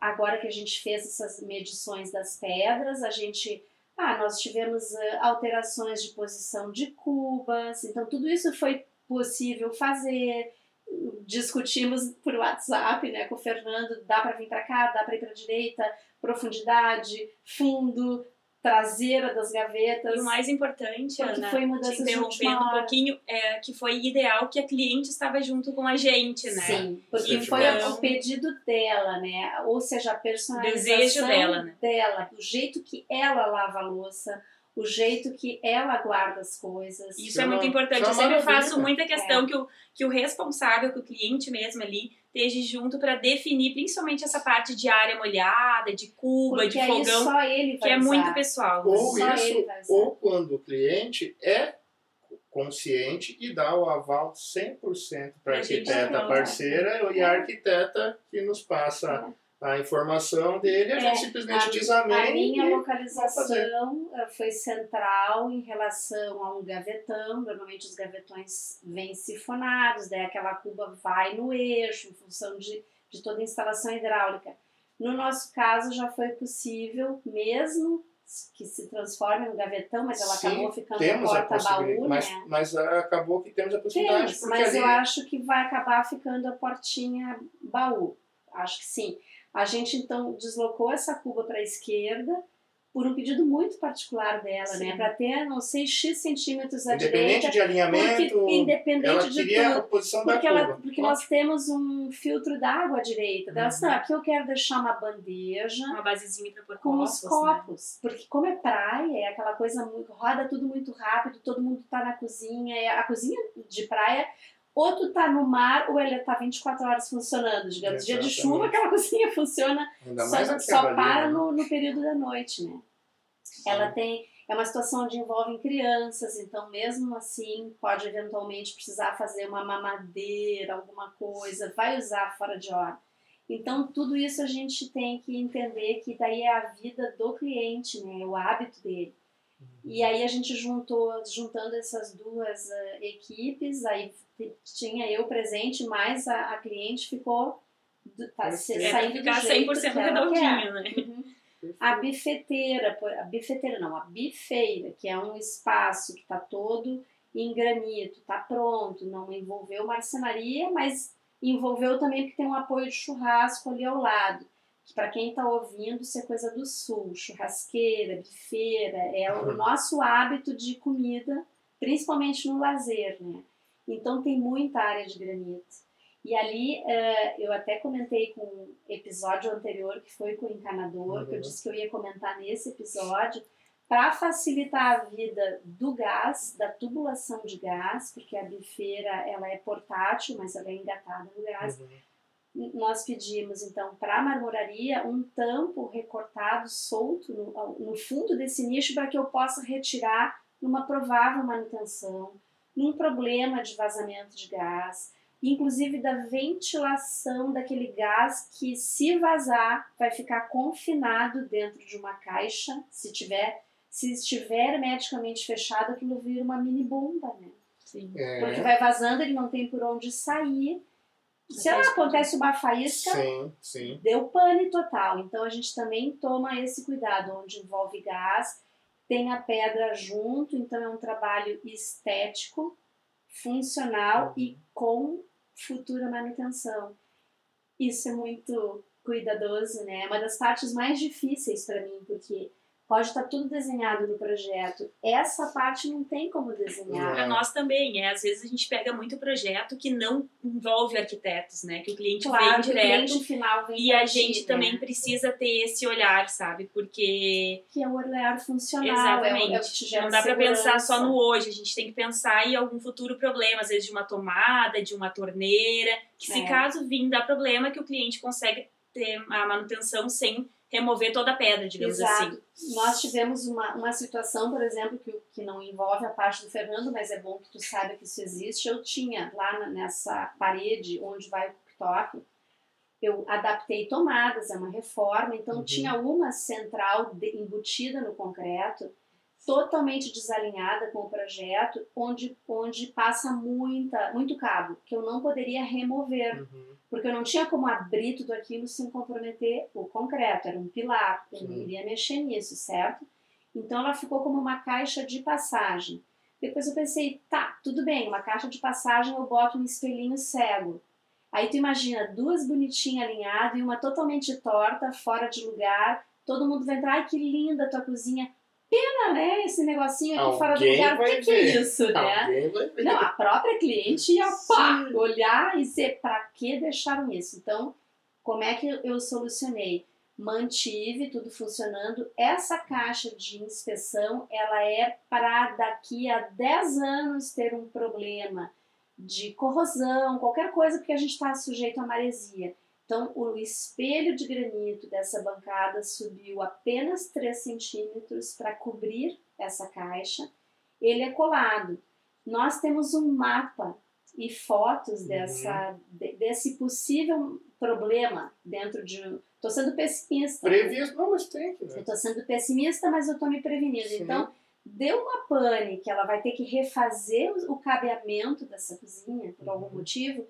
Speaker 1: agora que a gente fez essas medições das pedras, a gente. Ah, nós tivemos alterações de posição de cubas, então tudo isso foi possível fazer. Discutimos por WhatsApp né, com o Fernando: dá para vir para cá, dá para ir para direita, profundidade, fundo, traseira das gavetas.
Speaker 2: E o mais importante, Ana,
Speaker 1: foi
Speaker 2: te
Speaker 1: mudanças de
Speaker 2: interrompendo um pouquinho, é que foi ideal que a cliente estava junto com a gente, né?
Speaker 1: Sim, porque
Speaker 3: Sim,
Speaker 1: foi
Speaker 2: então-
Speaker 1: o pedido dela, né? Ou seja, a personalização
Speaker 2: Desejo dela, né?
Speaker 1: dela, o jeito que ela lava a louça, o jeito que ela guarda as coisas.
Speaker 2: Isso
Speaker 3: Isso
Speaker 2: é
Speaker 3: é
Speaker 2: muito importante.
Speaker 3: é
Speaker 2: Eu sempre faço muita
Speaker 1: É.
Speaker 2: questão que, o, que o responsável, que o cliente mesmo ali, esteja junto para definir principalmente essa parte de área molhada, de cuba,
Speaker 1: porque
Speaker 2: de
Speaker 1: aí
Speaker 2: fogão,
Speaker 1: só ele vai
Speaker 2: que é
Speaker 1: usar.
Speaker 2: muito pessoal. né?
Speaker 3: Ou
Speaker 1: Só
Speaker 3: isso,
Speaker 1: ele vai usar.
Speaker 3: ou quando o cliente é consciente e dá o aval 100% para a arquiteta parceira e a arquiteta que nos passa a informação dele, a
Speaker 1: É,
Speaker 3: gente simplesmente
Speaker 1: a-
Speaker 3: diz amém
Speaker 1: A minha localização eh, foi central em relação a um gavetão. Normalmente os gavetões vêm sifonados, daí aquela cuba vai no eixo, em função de, de toda a instalação hidráulica. No nosso caso, já foi possível, mesmo que se transforme no gavetão, mas ela
Speaker 3: Sim,
Speaker 1: acabou ficando
Speaker 3: temos a
Speaker 1: porta-baú,
Speaker 3: possibilidade, mas,
Speaker 1: né?
Speaker 3: mas ah, acabou que temos a possibilidade,
Speaker 1: Temos, mas
Speaker 3: ali
Speaker 1: eu acho que vai acabar ficando a portinha baú. Acho que sim. A gente então deslocou essa cuba para a esquerda por um pedido muito particular dela,
Speaker 2: Sim.
Speaker 1: né? Para ter, não sei, X centímetros à
Speaker 3: independente
Speaker 1: direita.
Speaker 3: de alinhamento,
Speaker 1: porque, independente
Speaker 3: ela
Speaker 1: de
Speaker 3: queria a
Speaker 1: tudo.
Speaker 3: posição da
Speaker 1: Porque,
Speaker 3: curva.
Speaker 1: ela, porque nós temos um filtro d'água à direita.
Speaker 3: Uhum.
Speaker 1: não, aqui eu quero deixar uma bandeja
Speaker 2: Uma basezinha para pôr
Speaker 1: com
Speaker 2: copos,
Speaker 1: os
Speaker 2: né?
Speaker 1: copos. Porque como é praia, é aquela coisa muito. roda tudo muito rápido, todo mundo tá na cozinha. A cozinha de praia, ou tu tá no mar, ou ela tá 24 horas funcionando. Digamos, dia de chuva, aquela cozinha funciona, só, só para
Speaker 3: né?
Speaker 1: no, no período da noite, né? Ela tem. É uma situação onde envolvem crianças, então mesmo assim pode eventualmente precisar fazer uma mamadeira, alguma coisa, vai usar fora de hora. Então tudo isso a gente tem que entender que daí é a vida do cliente, né? O hábito dele. E aí a gente juntou, juntando essas duas eh, equipes, aí tinha eu presente, mas a, a cliente ficou do- tá, se-.
Speaker 2: É,
Speaker 1: saindo
Speaker 2: ficar
Speaker 1: do jeito
Speaker 2: 100%
Speaker 1: que ela quer.
Speaker 2: redondinho, né?
Speaker 1: Uhum. A bifeteira, a bifeteira não, a bifeira, que é um espaço que está todo em granito, está pronto, não envolveu marcenaria, mas envolveu também porque tem um apoio de churrasco ali ao lado. Para quem está ouvindo, isso é coisa do sul, churrasqueira, bifeira, é o nosso hábito de comida, principalmente no lazer, né? Então tem muita área de granito. E ali, eh, eu até comentei com o episódio anterior, que foi com o encanador, que eu
Speaker 3: Uhum.
Speaker 1: disse que eu ia comentar nesse episódio, para facilitar a vida do gás, da tubulação de gás, porque a bifeira ela é portátil, mas ela é engatada no gás.
Speaker 3: Uhum.
Speaker 1: Nós pedimos, então, para a marmoraria, um tampo recortado, solto no, no fundo desse nicho, para que eu possa retirar numa provável manutenção, num problema de vazamento de gás, inclusive da ventilação daquele gás que, se vazar, vai ficar confinado dentro de uma caixa. Se tiver, se estiver hermeticamente fechado, aquilo vira uma mini bomba, né?
Speaker 2: Sim.
Speaker 1: Porque
Speaker 3: É,
Speaker 1: vai vazando, ele não tem por onde sair. Se lá acontece uma faísca,
Speaker 3: sim, sim.
Speaker 1: deu pane total. Então a gente também toma esse cuidado, onde envolve gás, tem a pedra junto, então é um trabalho estético, funcional e com futura manutenção. Isso é muito cuidadoso, né? É uma das partes mais difíceis para mim, porque pode estar tudo desenhado no projeto. Essa parte não tem como desenhar.
Speaker 2: Para nós também, é. Às vezes a gente pega muito projeto que não envolve arquitetos, né? Que o cliente
Speaker 1: claro,
Speaker 2: vem direto.
Speaker 1: O final vem
Speaker 2: e a
Speaker 1: ti,
Speaker 2: gente
Speaker 1: né?
Speaker 2: também precisa ter esse olhar, sabe? Porque.
Speaker 1: Que é o olhar funcional.
Speaker 2: Exatamente.
Speaker 1: É o, é o que te gera
Speaker 2: não dá para pensar só no hoje, a gente tem que pensar em algum futuro problema, às vezes de uma tomada, de uma torneira, que se
Speaker 1: É.
Speaker 2: caso vir dar problema, que o cliente consegue ter a manutenção sem remover toda a pedra, digamos
Speaker 1: Exato.
Speaker 2: assim.
Speaker 1: Nós tivemos uma, uma situação, por exemplo, que, que não envolve a parte do Fernando, mas é bom que tu saiba que isso existe. Eu tinha lá nessa parede onde vai o cooktop, eu adaptei tomadas, é uma reforma, então
Speaker 3: Uhum.
Speaker 1: tinha uma central de- embutida no concreto, totalmente desalinhada com o projeto, onde, onde passa muita, muito cabo, que eu não poderia remover
Speaker 3: Uhum.
Speaker 1: porque eu não tinha como abrir tudo aquilo sem comprometer o concreto, era um pilar, eu não iria mexer nisso, certo? Então ela ficou como uma caixa de passagem. Depois eu pensei, tá, tudo bem, uma caixa de passagem eu boto um espelhinho cego. Aí tu imagina duas bonitinhas alinhadas e uma totalmente torta, fora de lugar, todo mundo vai entrar, ai que linda a tua cozinha. Pena, né, esse negocinho aqui fora do lugar, o que, que é isso, né? Não, a própria cliente ia pá,
Speaker 3: Sim.
Speaker 1: olhar e dizer para que deixaram isso. Então, como é que eu solucionei? Mantive tudo funcionando. Essa caixa de inspeção, ela é para daqui a 10 anos ter um problema de corrosão, qualquer coisa, porque a gente está sujeito a maresia. Então, o espelho de granito dessa bancada subiu apenas 3 centímetros para cobrir essa caixa. Ele é colado. Nós temos um mapa e fotos dessa, de- desse possível problema dentro de um. Estou sendo pessimista.
Speaker 3: Previsto, não, mas tem que,
Speaker 1: Eu
Speaker 3: né?
Speaker 1: estou sendo pessimista, mas eu estou me prevenindo.
Speaker 3: Sim.
Speaker 1: Então, deu uma pane que ela vai ter que refazer o o cabeamento dessa cozinha, por algum
Speaker 3: Uhum.
Speaker 1: motivo,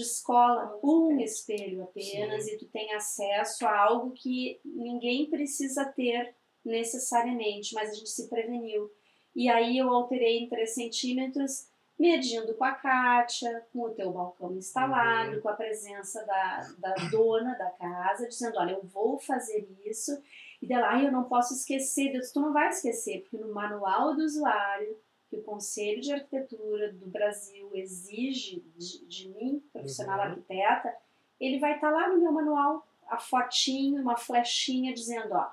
Speaker 1: descola um espelho apenas
Speaker 3: Sim.
Speaker 1: e tu tem acesso a algo que ninguém precisa ter necessariamente, mas a gente se preveniu. E aí eu alterei em 3 centímetros, medindo com a Kátia, com o teu balcão instalado,
Speaker 3: Uhum.
Speaker 1: com a presença da, da dona da casa, dizendo, olha, eu vou fazer isso. E dela, ai, eu não posso esquecer. Eu disse, tu não vai esquecer, porque no manual do usuário, que o Conselho de Arquitetura do Brasil exige de, de mim, profissional
Speaker 3: Uhum.
Speaker 1: arquiteta, ele vai estar lá no meu manual, a fotinho, uma flechinha dizendo, ó,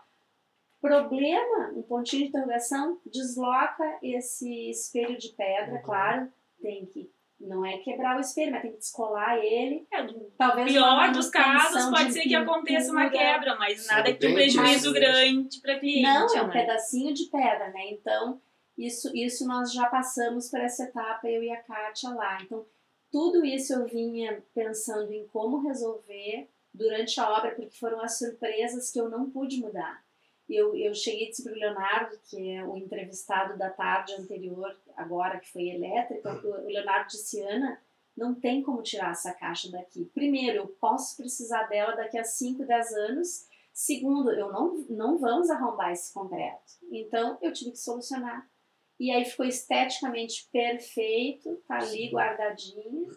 Speaker 1: problema, um pontinho de interrogação, desloca esse espelho de pedra,
Speaker 3: Uhum.
Speaker 1: claro, tem que, não é quebrar o espelho, mas tem que descolar ele,
Speaker 2: É, no
Speaker 1: talvez
Speaker 2: pior dos casos, pode
Speaker 1: de
Speaker 2: ser que aconteça uma quebra, mas nada que tenha um prejuízo grande para cliente.
Speaker 1: Não, é um
Speaker 2: né?
Speaker 1: pedacinho de pedra, né? Então, isso, isso nós já passamos por essa etapa, eu e a Kátia lá. Então, tudo isso eu vinha pensando em como resolver durante a obra, porque foram as surpresas que eu não pude mudar. Eu, eu cheguei disse para o Leonardo, que é o entrevistado da tarde anterior, agora que foi elétrica, o Leonardo disse, Ana, não tem como tirar essa caixa daqui. Primeiro, eu posso precisar dela daqui a 5, 10 anos, Segundo, eu não, não vamos arrombar esse concreto. Então, eu tive que solucionar. E aí ficou esteticamente perfeito, tá ali
Speaker 3: Sim.
Speaker 1: guardadinho.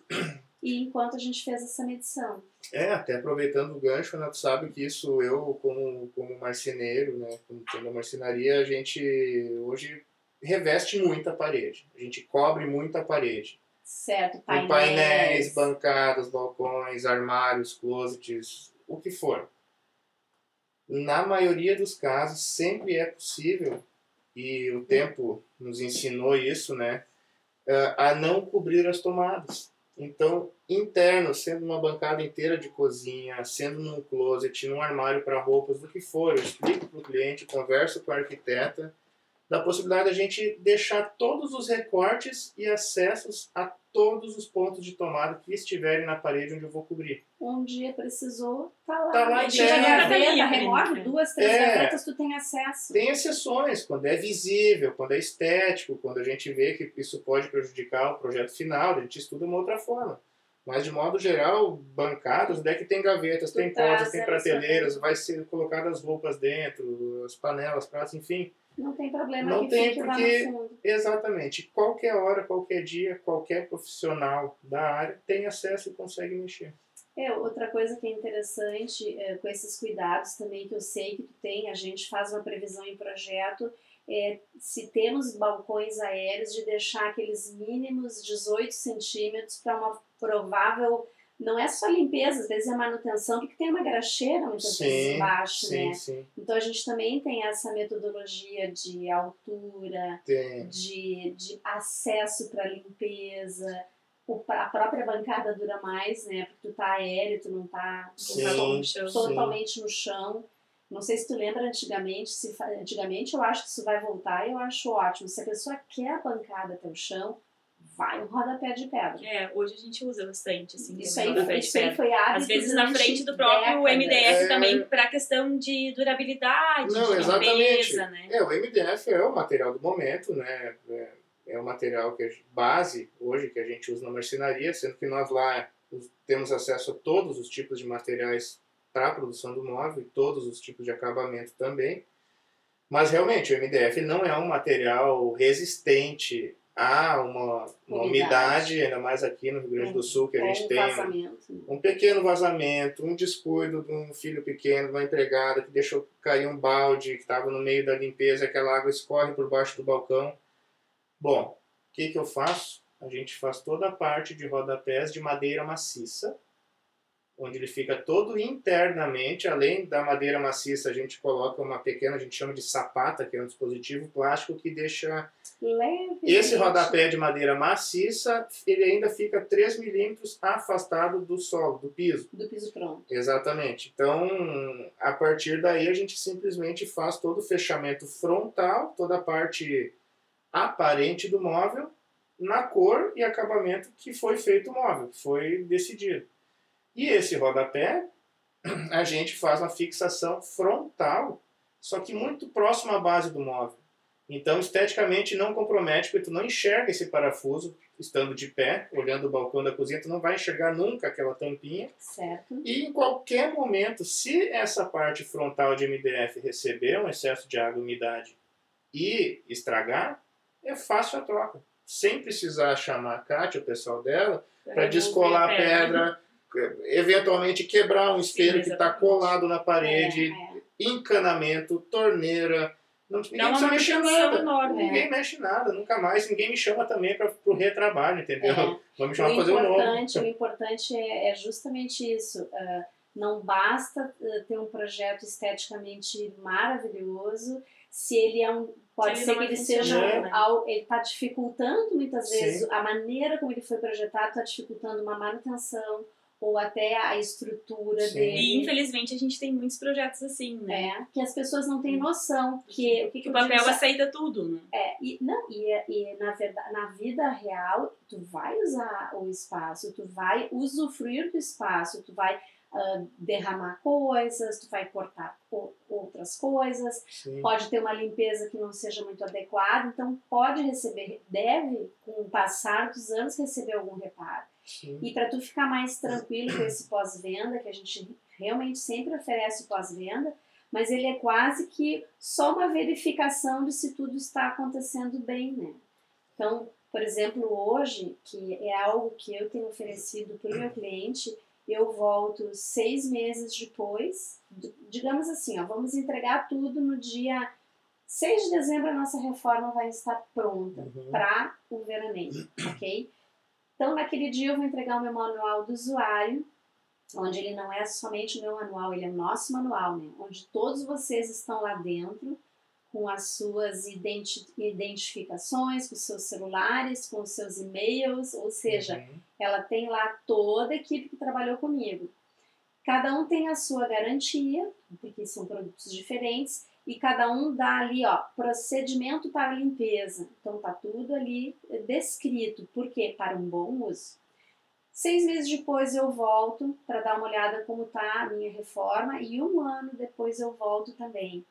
Speaker 1: E enquanto a gente fez essa medição.
Speaker 3: É, até aproveitando o gancho, né, tu sabe que isso eu, como, como marceneiro, né, como tendo a marcenaria, a gente hoje reveste muito a parede. A gente cobre muito a parede.
Speaker 1: Certo,
Speaker 3: Com
Speaker 1: painéis.
Speaker 3: painéis, bancadas, balcões, armários, closets, o que for. Na maioria dos casos, sempre é possível, e o tempo nos ensinou isso, né, eh, a não cobrir as tomadas. Então, interno, sendo uma bancada inteira de cozinha, sendo num closet, num armário para roupas, do que for, eu explico para o cliente, converso com a arquiteta, da possibilidade da gente deixar todos os recortes e acessos a todos os pontos de tomada que estiverem na parede onde eu vou cobrir.
Speaker 1: Um dia precisou, tá lá.
Speaker 3: Tá lá
Speaker 1: a
Speaker 3: é.
Speaker 1: gaveta,
Speaker 2: Livre,
Speaker 1: remove duas, três
Speaker 3: É.
Speaker 1: gavetas, tu tem acesso.
Speaker 3: Tem exceções, quando é visível, quando é estético, quando a gente vê que isso pode prejudicar o projeto final, a gente estuda uma outra forma. Mas, de modo geral, bancadas, onde é que tem gavetas,
Speaker 1: Tu
Speaker 3: tem portas, tem prateleiras, vai ser colocadas roupas dentro, as panelas, pratos, enfim.
Speaker 1: Não tem problema
Speaker 3: Não tem, porque-. Exatamente. Qualquer hora, qualquer dia, qualquer profissional da área tem acesso e consegue mexer.
Speaker 1: É, outra coisa que é interessante é, com esses cuidados também que eu sei que tu tem, a gente faz uma previsão em projeto, é, se temos balcões aéreos, de deixar aqueles mínimos 18 centímetros para uma provável não é só limpeza, às vezes é manutenção, porque tem uma graxeira muitas
Speaker 3: Sim,
Speaker 1: vezes embaixo,
Speaker 3: sim,
Speaker 1: né?
Speaker 3: sim.
Speaker 1: Então a gente também tem essa metodologia de altura,
Speaker 3: Tem.
Speaker 1: de, de acesso para limpeza. O, a própria bancada dura mais, né? Porque tu tá aéreo, tu não tá
Speaker 3: Sim,
Speaker 2: no chão.
Speaker 3: sim.
Speaker 1: totalmente no chão. Não sei se tu lembra antigamente, se antigamente eu acho que isso vai voltar e eu acho ótimo. Se a pessoa quer a bancada até o chão, vai um rodapé de pedra.
Speaker 2: É, hoje a gente usa bastante, assim.
Speaker 1: Isso aí,
Speaker 2: rodapé
Speaker 1: isso aí foi hábito
Speaker 2: Às vezes na frente do próprio
Speaker 1: décadas.
Speaker 2: MDF
Speaker 3: É.
Speaker 2: também, para questão de durabilidade,
Speaker 3: Não,
Speaker 2: de
Speaker 3: exatamente.
Speaker 2: limpeza, né?
Speaker 3: É, o MDF é o material do momento, né? É, é o material que a gente- base hoje que a gente usa na marcenaria, sendo que nós lá temos acesso a todos os tipos de materiais para a produção do móvel e todos os tipos de acabamento também. Mas realmente o MDF não é um material resistente a uma, uma
Speaker 1: Umidade.
Speaker 3: ainda mais aqui no Rio Grande do Sul, que a gente tem um pequeno vazamento, um descuido de um filho pequeno, de uma empregada que deixou cair um balde que estava no meio da limpeza, aquela água escorre por baixo do balcão. Bom, o que, que eu faço? A gente faz toda a parte de rodapés de madeira maciça, onde ele fica todo internamente, além da madeira maciça, a gente coloca uma pequena, a gente chama de sapata, que é um dispositivo plástico que deixa
Speaker 1: Leve.
Speaker 3: esse rodapé de madeira maciça, ele ainda fica 3 milímetros afastado do solo, do piso.
Speaker 1: Do piso pronto.
Speaker 3: Exatamente. Então, a partir daí, a gente simplesmente faz todo o fechamento frontal, toda a parte aparente do móvel, na cor e acabamento que foi feito o móvel, que foi decidido. E esse rodapé, a gente faz uma fixação frontal, só que muito próximo à base do móvel. Então, esteticamente não compromete, porque tu não enxerga esse parafuso estando de pé, olhando o balcão da cozinha, tu não vai enxergar nunca aquela tampinha.
Speaker 1: Certo?
Speaker 3: E em qualquer momento, se essa parte frontal de MDF receber um excesso de água e umidade e estragar, é fácil a troca. Sem precisar chamar a Kátia, o pessoal dela, para descolar a pedra, eventualmente quebrar um espelho que está colado na parede,
Speaker 1: É, é.
Speaker 3: encanamento, torneira. Não, ninguém
Speaker 2: Dá
Speaker 3: precisa mexer
Speaker 2: manutenção
Speaker 3: nada.
Speaker 2: enorme.
Speaker 3: Ninguém mexe nada, nunca mais. Ninguém me chama também para o retrabalho, entendeu?
Speaker 1: É.
Speaker 3: Vamos me
Speaker 1: O
Speaker 3: chamar para fazer o novo.
Speaker 1: importante, o importante é, é justamente isso. ah, não basta ah, ter um projeto esteticamente maravilhoso se ele é um. Pode ser
Speaker 2: não
Speaker 1: que ele seja
Speaker 2: né?
Speaker 1: al- ele está dificultando muitas
Speaker 3: Sim.
Speaker 1: vezes a maneira como ele foi projetado está dificultando uma manutenção ou até a estrutura
Speaker 3: Sim.
Speaker 1: dele.
Speaker 2: E infelizmente a gente tem muitos projetos assim, né?
Speaker 1: É, que as pessoas não têm noção que o que, que
Speaker 2: o papel
Speaker 1: digo,
Speaker 2: aceita tudo, né?
Speaker 1: é, e, não, e, e na, verdade, na vida real, tu vai usar o espaço, tu vai usufruir do espaço, tu vai ah, derramar coisas, tu vai cortar o- outras coisas,
Speaker 3: Sim.
Speaker 1: pode ter uma limpeza que não seja muito adequada, então pode receber, deve, com o passar dos anos, receber algum reparo.
Speaker 3: Sim.
Speaker 1: E para tu ficar mais tranquilo com esse pós-venda, que a gente realmente sempre oferece o pós-venda, mas ele é quase que só uma verificação de se tudo está acontecendo bem, né? Então, por exemplo, hoje, que é algo que eu tenho oferecido para o meu cliente, eu volto seis meses depois, digamos assim, ó, vamos entregar tudo no dia 6 de dezembro, a nossa reforma vai estar pronta
Speaker 3: Uhum.
Speaker 1: para o veraneio, ok? Então, naquele dia eu vou entregar o meu manual do usuário, onde ele não é somente o meu manual, ele é o nosso manual, né? Onde todos vocês estão lá dentro com as suas identi- identificações, com os seus celulares, com os seus e-mails, ou seja,
Speaker 3: Uhum.
Speaker 1: ela tem lá toda a equipe que trabalhou comigo. Cada um tem a sua garantia, porque são produtos diferentes, e cada um dá ali, ó, procedimento para limpeza. Então tá tudo ali descrito. Por quê? Para um bom uso. Seis meses depois eu volto para dar uma olhada como tá a minha reforma e um ano depois eu volto também.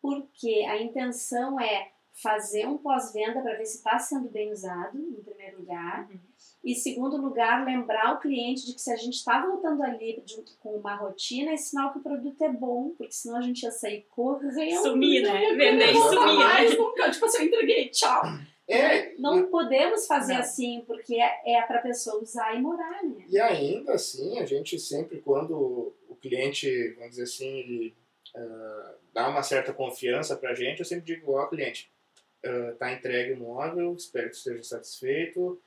Speaker 1: Porque a intenção é fazer um pós-venda para ver se está sendo bem usado, em primeiro lugar.
Speaker 2: Uhum.
Speaker 1: E segundo lugar, lembrar o cliente de que se a gente está voltando ali de- com uma rotina, é sinal que o produto é bom, porque senão a gente ia sair correndo.
Speaker 2: Sumir, né? Vender e sumir, né?
Speaker 1: mais nunca. Tipo assim, eu entreguei, tchau.
Speaker 3: É,
Speaker 1: Não
Speaker 3: e,
Speaker 1: podemos fazer
Speaker 2: Não.
Speaker 1: assim, porque é, é para a pessoa usar e morar, né?
Speaker 3: e ainda assim, a gente sempre, quando o cliente, vamos dizer assim, ele ah, dá uma certa confiança pra gente, eu sempre digo, ó, cliente, está entregue o móvel, espero que esteja satisfeito,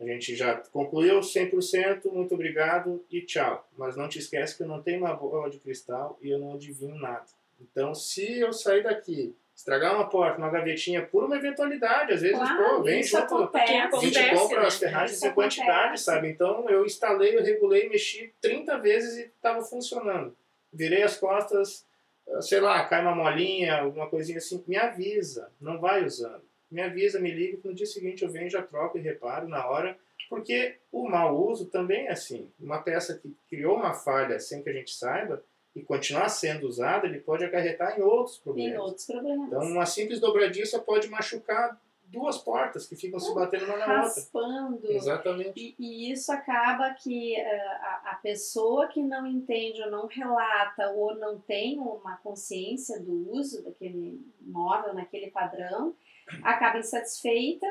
Speaker 3: a gente já concluiu 100%, muito obrigado e tchau. Mas não te esquece que eu não tenho uma bola de cristal e eu não adivinho nada. Então, se eu sair daqui, estragar uma porta, uma gavetinha, por uma eventualidade, às vezes,
Speaker 1: Claro,
Speaker 3: pô, vem
Speaker 1: isso
Speaker 3: junto,
Speaker 1: acontece.
Speaker 3: a gente
Speaker 2: Acontece,
Speaker 3: compra
Speaker 2: né?
Speaker 3: as ferragens em quantidade, sabe? Então, eu instalei, eu regulei, mexi 30 vezes e estava funcionando. Virei as costas, ah, sei lá, cai uma molinha, alguma coisinha assim, me avisa, não vai usando. Me avisa, me liga, que no dia seguinte eu venho, já troco e reparo na hora, porque o mau uso também é assim. Uma peça que criou uma falha sem que a gente saiba e continuar sendo usada, ele pode acarretar em outros problemas.
Speaker 1: Tem outros problemas.
Speaker 3: Então, uma simples dobradiça pode machucar duas portas que ficam se batendo uma na outra.
Speaker 1: raspando.
Speaker 3: Exatamente.
Speaker 1: E, e isso acaba que eh, a, a pessoa que não entende ou não relata ou não tem uma consciência do uso daquele móvel, naquele padrão, acaba insatisfeita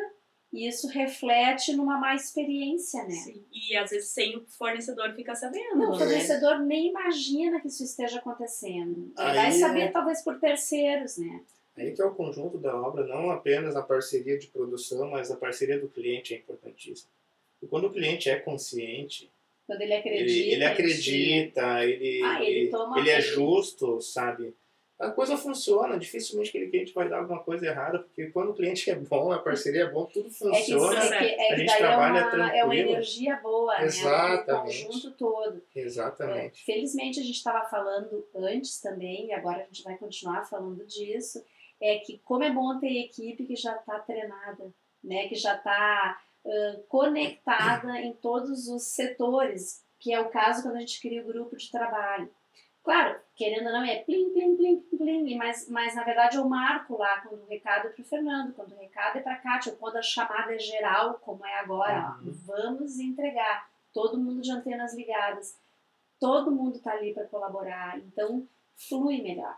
Speaker 1: e isso reflete numa má experiência, né?
Speaker 2: Sim. E às vezes sem o fornecedor ficar sabendo.
Speaker 1: Não, o
Speaker 2: né?
Speaker 1: fornecedor nem imagina que isso esteja acontecendo. Ele
Speaker 3: Aí,
Speaker 1: vai saber
Speaker 3: né?
Speaker 1: talvez por terceiros, né?
Speaker 3: Aí que é o conjunto da obra, não apenas a parceria de produção, mas a parceria do cliente é importantíssima. E quando o cliente é consciente,
Speaker 1: Quando ele acredita.
Speaker 3: ele, ele acredita, ele,
Speaker 1: Ah, ele toma-
Speaker 3: ele é justo, sabe? A coisa funciona, dificilmente aquele cliente vai dar alguma coisa errada, porque quando o cliente é bom, a parceria é bom, tudo
Speaker 1: É que,
Speaker 3: funciona.
Speaker 1: é que, é
Speaker 3: a
Speaker 1: que
Speaker 3: gente
Speaker 1: daí é
Speaker 3: trabalha
Speaker 1: uma, é uma
Speaker 3: tranquilo.
Speaker 1: energia boa, né?
Speaker 3: Exatamente.
Speaker 1: O conjunto todo. É,
Speaker 3: Exatamente.
Speaker 1: felizmente a gente estava falando antes também, e agora a gente vai continuar falando disso, é que como é bom ter equipe que já está treinada, né? Que já está conectada em todos os setores, que é o caso quando a gente cria o grupo de trabalho. Claro, querendo ou não, é plim, plim, plim, plim, plim, mas, mas na verdade eu marco lá quando o recado é para o Fernando, quando o recado é para a Kátia, ou quando a chamada é geral, como é agora,
Speaker 3: Uhum.
Speaker 1: vamos entregar, todo mundo de antenas ligadas, todo mundo está ali para colaborar, então flui melhor,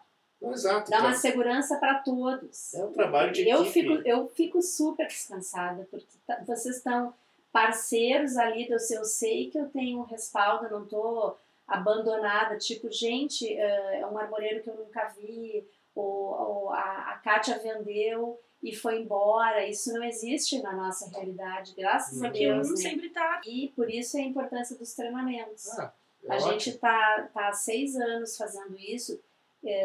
Speaker 3: exato.
Speaker 1: dá uma
Speaker 3: então,
Speaker 1: segurança para todos.
Speaker 3: é um trabalho de
Speaker 1: Eu
Speaker 3: equipe.
Speaker 1: fico, eu fico super descansada, porque tá- vocês estão parceiros ali, eu sei, eu sei que eu tenho um respaldo, não estou abandonada, tipo, gente, eh, é um arvoreiro que eu nunca vi, ou, ou a, a Kátia vendeu e foi embora, isso não existe na nossa realidade, graças a Deus, né?
Speaker 2: sempre tá.
Speaker 1: E por isso é a importância dos treinamentos.
Speaker 3: Ah, é
Speaker 1: A
Speaker 3: ótimo.
Speaker 1: gente está tá há seis anos fazendo isso,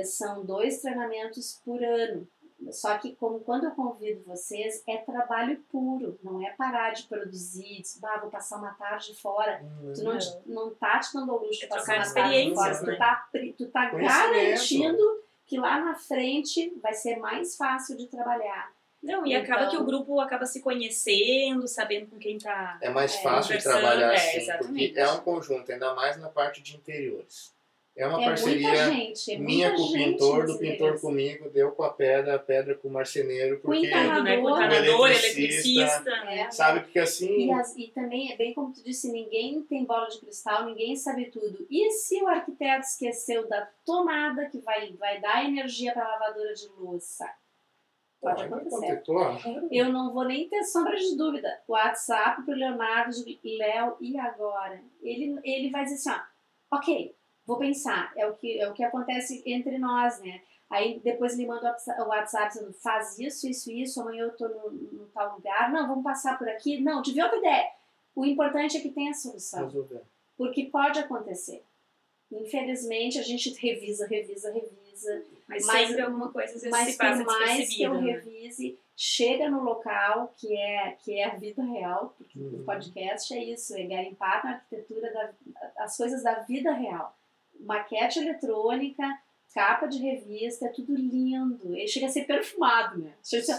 Speaker 1: são dois treinamentos por ano. Só que como quando eu convido vocês, é trabalho puro, não é parar de produzir, diz, bah, vou passar uma tarde fora.
Speaker 3: Hum,
Speaker 1: Tu não, não tá te dando luxo de
Speaker 2: É
Speaker 1: passar uma tarde fora.
Speaker 3: né?
Speaker 1: Tu tá, tu tá garantindo que lá na frente vai ser mais fácil de trabalhar.
Speaker 2: Não, e
Speaker 1: Então-
Speaker 2: acaba que o grupo acaba se conhecendo, sabendo com quem tá.
Speaker 3: É mais
Speaker 1: É,
Speaker 3: fácil de trabalhar
Speaker 2: é,
Speaker 3: assim, porque é um conjunto, ainda mais na parte de interiores. É uma
Speaker 1: é
Speaker 3: parceria
Speaker 1: muita gente, é
Speaker 3: minha
Speaker 1: muita
Speaker 3: com o pintor, do pintor comigo, deu com a pedra, a pedra com o marceneiro,
Speaker 1: Com o
Speaker 3: porque
Speaker 1: encanador.
Speaker 2: né? Com o
Speaker 1: O
Speaker 2: encanador,
Speaker 3: eletricista.
Speaker 1: É,
Speaker 3: sabe que assim,
Speaker 1: E, as- e também é bem como tu disse, ninguém tem bola de cristal, ninguém sabe tudo. E se o arquiteto esqueceu da tomada que vai, vai dar energia para a lavadora de louça? Pode acontecer.
Speaker 3: pô,
Speaker 1: Eu não vou nem ter sombra de dúvida. WhatsApp pro Leonardo, Léo, e agora? Ele, ele vai dizer assim, ó, ok, vou pensar. É o, que, é o que acontece entre nós, né? Aí depois ele manda o WhatsApp dizendo, faz isso, isso, isso, amanhã eu tô no, no tal lugar. Não, vamos passar por aqui. Não, tive outra ideia. O importante é que tenha solução.
Speaker 3: resolveu.
Speaker 1: Porque pode acontecer. Infelizmente, a gente revisa, revisa, revisa.
Speaker 2: Mas,
Speaker 1: Mas-
Speaker 2: sempre alguma coisa às vezes
Speaker 1: Mas
Speaker 2: se passa
Speaker 1: por mais que eu
Speaker 2: né?
Speaker 1: revise, chega no local que é, que é a vida real, porque
Speaker 3: Uhum.
Speaker 1: o podcast é isso, é garimpar na arquitetura da, as coisas da vida real. Maquete eletrônica, capa de revista, é tudo lindo. Ele chega a ser perfumado, né? Chega ser-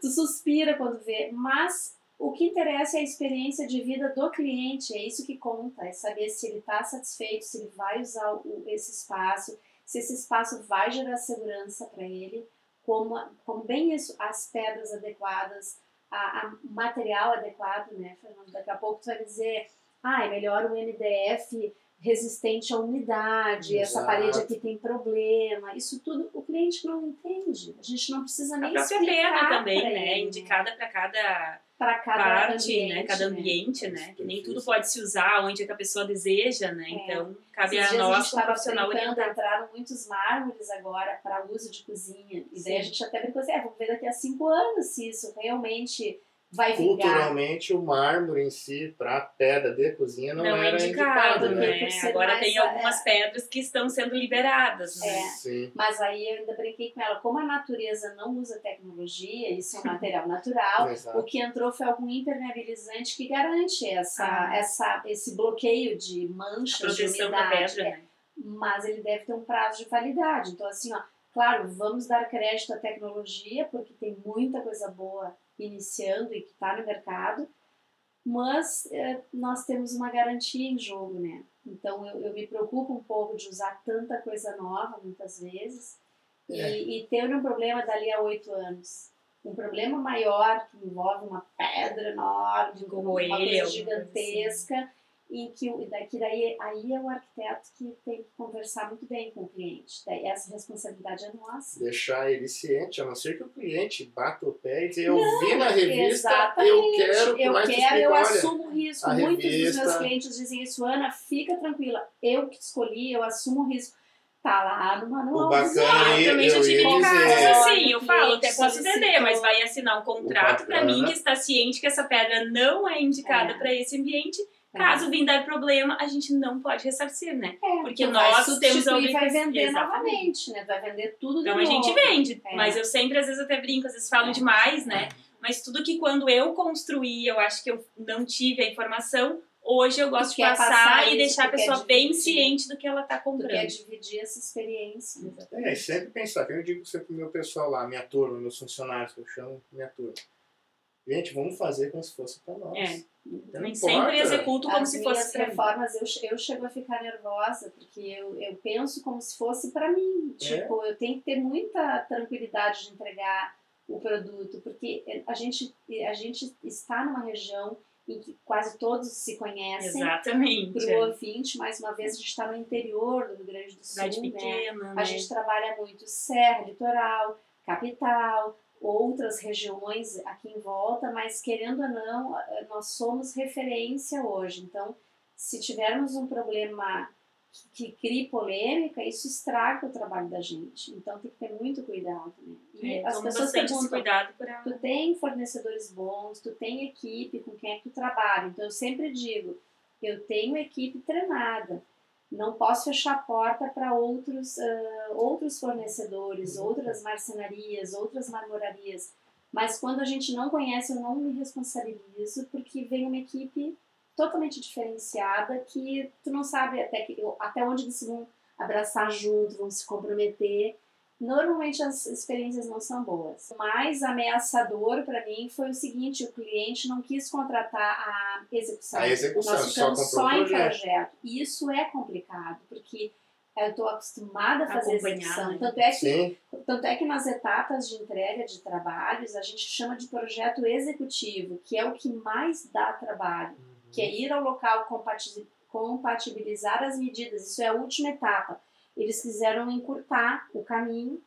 Speaker 1: tu suspira quando vê, mas o que interessa é a experiência de vida do cliente, é isso que conta, é saber se ele está satisfeito, se ele vai usar o- esse espaço, se esse espaço vai gerar segurança para ele, como, como bem isso, as pedras adequadas, a, a material adequado, né, Fernando? Daqui a pouco tu vai dizer, ah, é melhor um MDF resistente à umidade, essa
Speaker 3: Exato.
Speaker 1: parede aqui tem problema. Isso tudo o cliente não entende. A gente não precisa
Speaker 2: A
Speaker 1: nem
Speaker 2: própria
Speaker 1: explicar
Speaker 2: pedra também,
Speaker 1: pra
Speaker 2: né? Indicada para cada
Speaker 1: para cada
Speaker 2: parte,
Speaker 1: ambiente,
Speaker 2: né? Cada
Speaker 1: né?
Speaker 2: ambiente,
Speaker 3: Mas
Speaker 2: né? Que nem tudo pode se usar onde é que a pessoa deseja, né?
Speaker 1: É.
Speaker 2: Então, cabe
Speaker 1: Esses
Speaker 2: a nós,
Speaker 1: gente
Speaker 2: como profissional, orientar.
Speaker 1: entraram muitos mármores agora para uso de cozinha. E daí a
Speaker 2: Sim.
Speaker 1: gente até brincou assim, é, vamos ver daqui a cinco anos se isso realmente vai vingar.
Speaker 3: Culturalmente, o mármore em si, para pedra de cozinha, não,
Speaker 2: Não, é
Speaker 3: era
Speaker 2: indicado,
Speaker 3: indicado,
Speaker 2: né?
Speaker 1: Ser
Speaker 2: Agora tem
Speaker 1: é,
Speaker 2: algumas pedras que estão sendo liberadas, né?
Speaker 1: É.
Speaker 3: Sim.
Speaker 1: Mas aí eu ainda brinquei com ela, como a natureza não usa tecnologia, isso é um material natural, o que entrou foi algum impermeabilizante que garante essa,
Speaker 2: Ah.
Speaker 1: essa, esse bloqueio de
Speaker 2: A
Speaker 1: manchas de umidade.
Speaker 2: pedra,
Speaker 1: É,
Speaker 2: né?
Speaker 1: mas ele deve ter um prazo de validade. Então, assim, ó, claro, vamos dar crédito à tecnologia, porque tem muita coisa boa iniciando e que está no mercado, mas eh, nós temos uma garantia em jogo, né? Então, eu, eu me preocupo um pouco de usar tanta coisa nova, muitas vezes, e-
Speaker 3: É.
Speaker 1: e, ter um problema dali a oito anos. Um problema maior que envolve uma pedra enorme,
Speaker 2: Como
Speaker 1: uma coisa
Speaker 2: coisa
Speaker 1: gigantesca, em que o- daqui daí aí é o arquiteto que tem que conversar muito bem com o cliente. Daí essa responsabilidade é nossa.
Speaker 3: Deixar ele ciente, a não ser que o cliente bata o pé e dizer, eu vi na revista,
Speaker 1: Exatamente.
Speaker 3: eu quero,
Speaker 1: eu quero, eu assumo o risco. Muitos dos
Speaker 3: revista-
Speaker 1: meus clientes dizem isso, Ana, fica tranquila, eu que escolhi, eu assumo o risco. Tá lá no manual.
Speaker 3: O bacana aí,
Speaker 2: Eu também já
Speaker 3: eu
Speaker 2: tive casos assim, eu falo, até posso entender, mas vai assinar um contrato pra mim que está ciente que essa pedra não é indicada
Speaker 1: É.
Speaker 2: pra esse ambiente.
Speaker 1: É.
Speaker 2: Caso vir dar problema, a gente não pode ressarcir, né?
Speaker 1: É,
Speaker 2: porque nós
Speaker 1: vai
Speaker 2: temos a
Speaker 1: e vai
Speaker 2: obrigação-
Speaker 1: vender
Speaker 2: Exatamente.
Speaker 1: novamente, né? Vai vender tudo
Speaker 2: Então
Speaker 1: de
Speaker 2: a gente vende,
Speaker 1: É.
Speaker 2: mas eu sempre, às vezes, até brinco, às vezes falo demais, né? Mas tudo que quando eu construí, eu acho que eu não tive a informação, hoje eu gosto
Speaker 1: Tu
Speaker 2: de passar,
Speaker 1: passar
Speaker 2: e deixar a pessoa bem ciente do que ela tá
Speaker 1: Tu quer
Speaker 2: comprando.
Speaker 1: dividir essa experiência.
Speaker 3: É, e sempre pensar, que eu digo sempre pro meu pessoal lá, minha turma, meus funcionários, que eu chamo minha turma. Gente, vamos fazer como se fosse pra nós.
Speaker 2: É.
Speaker 3: Não
Speaker 2: Também
Speaker 3: importa.
Speaker 2: sempre executo como
Speaker 1: As
Speaker 2: se fosse pra mim.
Speaker 1: reformas, eu, eu chego a ficar nervosa, porque eu, eu penso como se fosse para mim.
Speaker 3: É.
Speaker 1: Tipo, eu tenho que ter muita tranquilidade de entregar o produto, porque a gente, a gente está numa região em que quase todos se conhecem.
Speaker 2: Exatamente.
Speaker 1: Para o
Speaker 2: é.
Speaker 1: ouvinte, mais uma vez, a gente está no interior do Rio Grande do Sul,
Speaker 2: Cidade
Speaker 1: né?
Speaker 2: pequena, né?
Speaker 1: A gente trabalha muito serra, litoral, capital, outras regiões aqui em volta, mas querendo ou não, eh, nós somos referência hoje. Então, se tivermos um problema que, que crie polêmica, isso estraga o trabalho da gente. Então, tem que ter muito cuidado. Né? E
Speaker 2: É,
Speaker 1: as pessoas perguntam,
Speaker 2: cuidado pra...
Speaker 1: tu tem fornecedores bons, tu tem equipe com quem é que tu trabalha. Então eu sempre digo, eu tenho equipe treinada. Não posso fechar a porta para outros, ah, outros fornecedores, outras marcenarias, outras marmorarias. Mas quando a gente não conhece, eu não me responsabilizo, porque vem uma equipe totalmente diferenciada que tu não sabe até, que, até onde eles vão abraçar junto, vão se comprometer. Normalmente as experiências não são boas. O mais ameaçador para mim foi o seguinte: o cliente não quis contratar a execução.
Speaker 3: A execução,
Speaker 1: Nós
Speaker 3: só
Speaker 1: ficamos só
Speaker 3: o
Speaker 1: em
Speaker 3: projeto.
Speaker 1: projeto. E isso é complicado, porque eu estou acostumada a fazer execução.
Speaker 2: né?
Speaker 1: Tanto é que
Speaker 3: Sim,
Speaker 1: tanto é que nas etapas de entrega de trabalhos, a gente chama de projeto executivo, que é o que mais dá trabalho, que é ir ao local compati- compatibilizar as medidas. Isso é a última etapa. Eles quiseram encurtar o caminho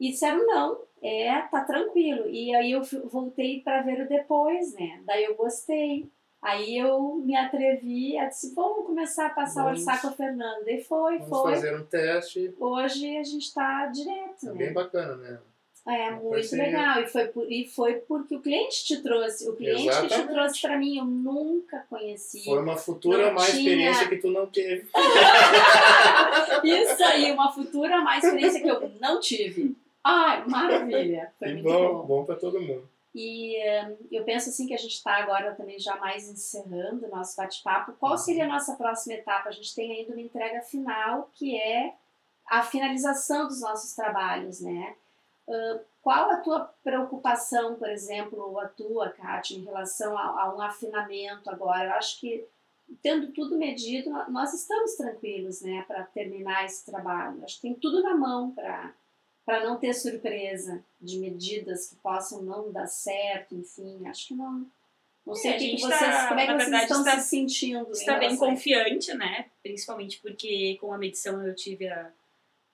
Speaker 1: e disseram não, é, tá tranquilo. E aí eu voltei para ver o depois, né? Daí eu gostei. Aí eu me atrevi a dizer, vamos começar a passar o
Speaker 3: Vamos.
Speaker 1: orçar com a Fernanda. E foi,
Speaker 3: vamos
Speaker 1: foi.
Speaker 3: fazer um teste.
Speaker 1: Hoje a gente está direto,
Speaker 3: É
Speaker 1: né?
Speaker 3: bem bacana, né?
Speaker 1: É muito legal. E foi, por- e foi porque o cliente te trouxe. O cliente que te
Speaker 3: Exatamente.
Speaker 1: trouxe para mim, eu nunca conheci.
Speaker 3: Foi uma futura má
Speaker 1: tinha-
Speaker 3: experiência que tu não teve.
Speaker 1: Isso aí, uma futura má experiência que eu não tive. Ai, maravilha. Foi
Speaker 3: E
Speaker 1: muito
Speaker 3: bom,
Speaker 1: bom.
Speaker 3: bom pra todo mundo.
Speaker 1: E eh, eu penso assim que a gente está agora também já mais encerrando o nosso bate-papo. Qual seria a nossa próxima etapa? A gente tem ainda uma entrega final, que é a finalização dos nossos trabalhos, né? Qual a tua preocupação, por exemplo, ou a tua, Kátia, em relação a, a um afinamento agora? Eu acho que, tendo tudo medido, nó- nós estamos tranquilos, né, para terminar esse trabalho. Acho que tem tudo na mão para não ter surpresa de medidas que possam não dar certo, enfim, acho que não Não
Speaker 2: É,
Speaker 1: sei o que, vocês,
Speaker 2: tá-
Speaker 1: como é que vocês
Speaker 2: verdade,
Speaker 1: estão
Speaker 2: está-
Speaker 1: se sentindo.
Speaker 2: está bem confiante, né? Principalmente porque com a medição eu tive a,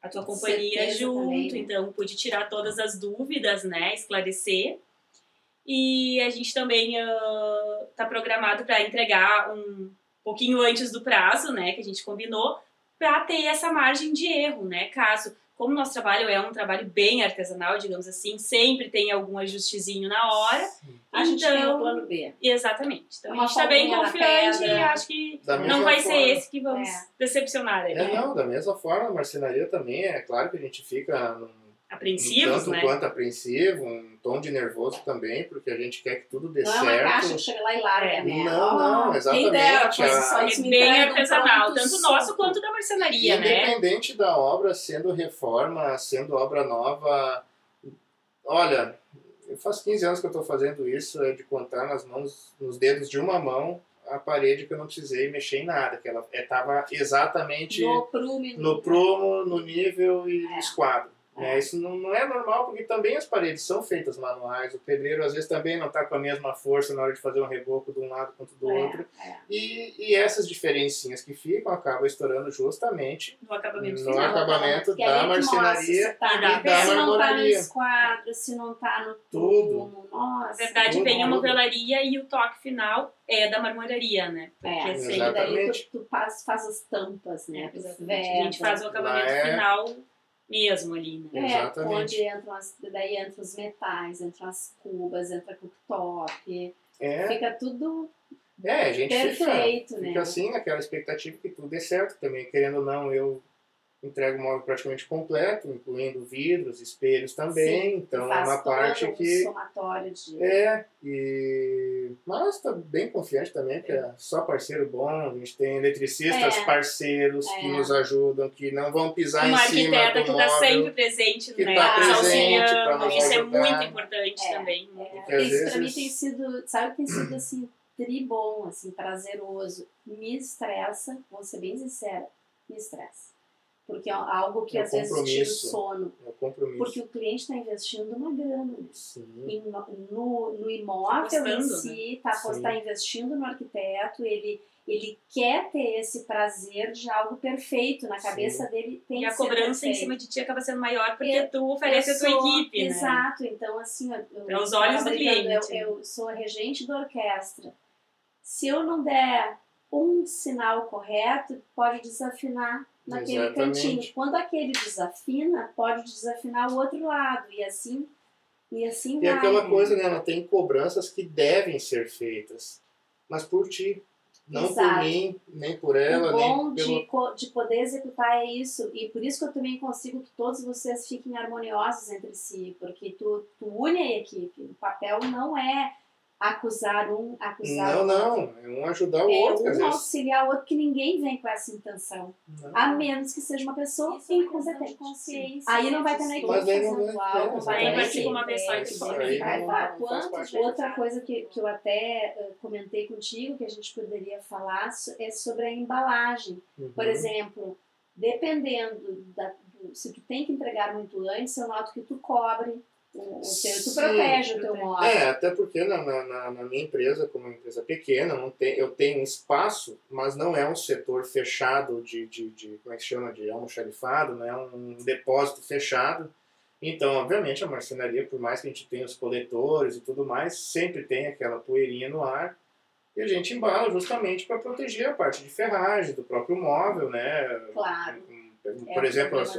Speaker 2: a tua
Speaker 1: Com
Speaker 2: companhia
Speaker 1: certeza
Speaker 2: junto,
Speaker 1: também,
Speaker 2: então pude tirar todas as dúvidas, né? Esclarecer. E a gente também está programado para entregar um pouquinho antes do prazo, né? Que a gente combinou, para ter essa margem de erro, né? Caso, como nosso trabalho é um trabalho bem artesanal, digamos assim, sempre tem algum ajustezinho na hora.
Speaker 1: A gente tem o
Speaker 2: Então,
Speaker 1: plano B.
Speaker 2: Exatamente. Então
Speaker 1: Uma
Speaker 2: a gente está bem confiante e acho que não vai
Speaker 3: forma-
Speaker 2: ser esse que vamos
Speaker 1: É.
Speaker 2: decepcionar aí.
Speaker 3: É, não, da mesma forma, a marcenaria também, é claro que a gente fica num,
Speaker 2: Apreensivos,
Speaker 3: tanto
Speaker 2: né?
Speaker 3: quanto apreensivo, um tom de nervoso também, porque a gente quer que tudo dê
Speaker 1: Não é uma
Speaker 3: certo.
Speaker 1: caixa que chega lá e larga,
Speaker 2: É.
Speaker 1: né?
Speaker 3: Não, não,
Speaker 1: Quem
Speaker 3: exatamente,
Speaker 1: dera fosse
Speaker 3: a-
Speaker 1: só
Speaker 2: É bem
Speaker 1: um
Speaker 2: artesanal, tanto nosso quanto da marcenaria, né?
Speaker 3: Independente da obra sendo reforma, sendo obra nova, olha, faz 15 anos que eu estou fazendo isso, é de contar nas mãos, nos dedos de uma mão, a parede que eu não precisei mexer em nada, que ela estava exatamente
Speaker 1: No prumo.
Speaker 3: no prumo, no nível e no
Speaker 1: É.
Speaker 3: esquadro.
Speaker 1: É.
Speaker 3: né? Isso não, não é normal, porque também as paredes são feitas manuais, o pedreiro às vezes também não está com a mesma força na hora de fazer um reboco de um lado quanto do
Speaker 1: É,
Speaker 3: outro.
Speaker 1: é.
Speaker 3: E, e essas diferencinhas que ficam acabam estourando justamente
Speaker 2: No acabamento
Speaker 3: No acabamento
Speaker 1: porque
Speaker 3: da marcenaria
Speaker 1: se tá-
Speaker 2: e da-
Speaker 1: se não tá no esquadro, se não tá no
Speaker 3: Tudo.
Speaker 2: Na verdade,
Speaker 3: Tudo,
Speaker 2: vem a
Speaker 3: tudo.
Speaker 2: movelaria e o toque final é da marmoraria, né?
Speaker 1: É,
Speaker 2: Porque
Speaker 1: assim,
Speaker 2: assim,
Speaker 1: daí tu, tu faz, faz as tampas, né?
Speaker 2: é, a gente faz o acabamento
Speaker 3: Lá é-
Speaker 2: final mesmo ali, né?
Speaker 1: É,
Speaker 3: Exatamente.
Speaker 1: onde entram as, daí entram os metais, entram as cubas, entra cooktop,
Speaker 3: é,
Speaker 1: fica tudo
Speaker 3: é a gente fica,
Speaker 1: perfeito, né?
Speaker 3: fica assim naquela expectativa que tudo dê certo também. Querendo ou não, eu entrego o móvel praticamente completo, incluindo vidros, espelhos também.
Speaker 1: Sim,
Speaker 3: então é uma parte que
Speaker 1: somatório de...
Speaker 3: É, e... mas tá bem confiante também, porque é só parceiro bom, a gente tem eletricistas
Speaker 1: É.
Speaker 3: parceiros que
Speaker 1: É.
Speaker 3: nos ajudam, que não vão pisar
Speaker 2: Uma
Speaker 3: em cima
Speaker 2: arquiteta
Speaker 3: do
Speaker 2: que
Speaker 3: móvel.
Speaker 2: está sempre presente,
Speaker 3: que
Speaker 2: né?
Speaker 3: tá
Speaker 1: presente
Speaker 3: nos
Speaker 2: Isso é
Speaker 3: ajudar.
Speaker 2: muito importante
Speaker 1: É.
Speaker 2: também.
Speaker 1: É,
Speaker 3: Porque
Speaker 1: isso pra mim
Speaker 3: vezes-
Speaker 1: tem sido, sabe que tem sido assim, tri bom, assim, prazeroso. Me estressa, vou ser bem sincera, me estressa. Porque é algo que
Speaker 3: É o
Speaker 1: às vezes tira o sono.
Speaker 3: É o compromisso.
Speaker 1: Porque o cliente está investindo uma grana
Speaker 3: Sim.
Speaker 1: no, no imóvel em si, tá,
Speaker 3: Sim.
Speaker 1: tá investindo no arquiteto, ele, ele quer ter esse prazer de algo perfeito. Na cabeça dele tem
Speaker 2: E a cobrança em cima de ti acaba sendo maior porque
Speaker 1: Eu-
Speaker 2: tu oferece a tua equipe, né?
Speaker 1: Exato, então assim, eu,
Speaker 2: os olhos do cliente.
Speaker 1: Eu, eu sou a regente da orquestra. Se eu não der um sinal correto, pode desafinar naquele
Speaker 3: Exatamente.
Speaker 1: cantinho. Quando aquele desafina, pode desafinar o outro lado. E assim, e assim
Speaker 3: E
Speaker 1: vai.
Speaker 3: aquela
Speaker 1: né?
Speaker 3: coisa, né? Ela tem cobranças que devem ser feitas, mas por ti. Não por
Speaker 1: Exato.
Speaker 3: mim, nem por ela,
Speaker 1: o bom
Speaker 3: nem pelo
Speaker 1: de, co- de poder executar é isso. E por isso que eu também consigo que todos vocês fiquem harmoniosos entre si. Porque tu, tu une a equipe. O papel não é acusar um, acusar
Speaker 3: Não,
Speaker 1: o
Speaker 3: não.
Speaker 1: outro.
Speaker 3: É um ajudar o
Speaker 1: É
Speaker 3: outro. às
Speaker 1: um auxiliar o outro, que ninguém vem com essa intenção.
Speaker 3: Não.
Speaker 1: A menos que seja uma pessoa
Speaker 4: Isso é uma
Speaker 1: incompetente.
Speaker 4: consciência.
Speaker 1: Aí não vai ter na
Speaker 3: não
Speaker 1: fazendo
Speaker 3: vai-
Speaker 1: algo,
Speaker 3: é,
Speaker 1: não
Speaker 2: Aí
Speaker 1: ter
Speaker 2: vai
Speaker 1: assim,
Speaker 2: ser uma só e
Speaker 1: vai
Speaker 3: não-
Speaker 1: falar.
Speaker 3: não faz
Speaker 4: Quantos
Speaker 3: parte.
Speaker 1: Outra coisa que, que eu até eh, comentei contigo, que a gente poderia falar, é sobre a embalagem. Por
Speaker 3: Uhum.
Speaker 1: exemplo, dependendo da, do, se tu tem que entregar muito antes, eu noto que tu cobre o, o teu, tu
Speaker 3: Sim,
Speaker 1: protege o teu móvel.
Speaker 3: É, até porque na, na, na- minha empresa, como uma empresa pequena, não tem, eu tenho um espaço, mas não é um setor fechado de, de, de como é que chama, de almoxarifado, não é um depósito fechado. Então, obviamente, a marcenaria, por mais que a gente tenha os coletores e tudo mais, sempre tem aquela poeirinha no ar e a gente embala justamente para proteger a parte de ferragem do próprio móvel, né?
Speaker 1: Claro. É
Speaker 3: Por
Speaker 1: o
Speaker 3: exemplo, as-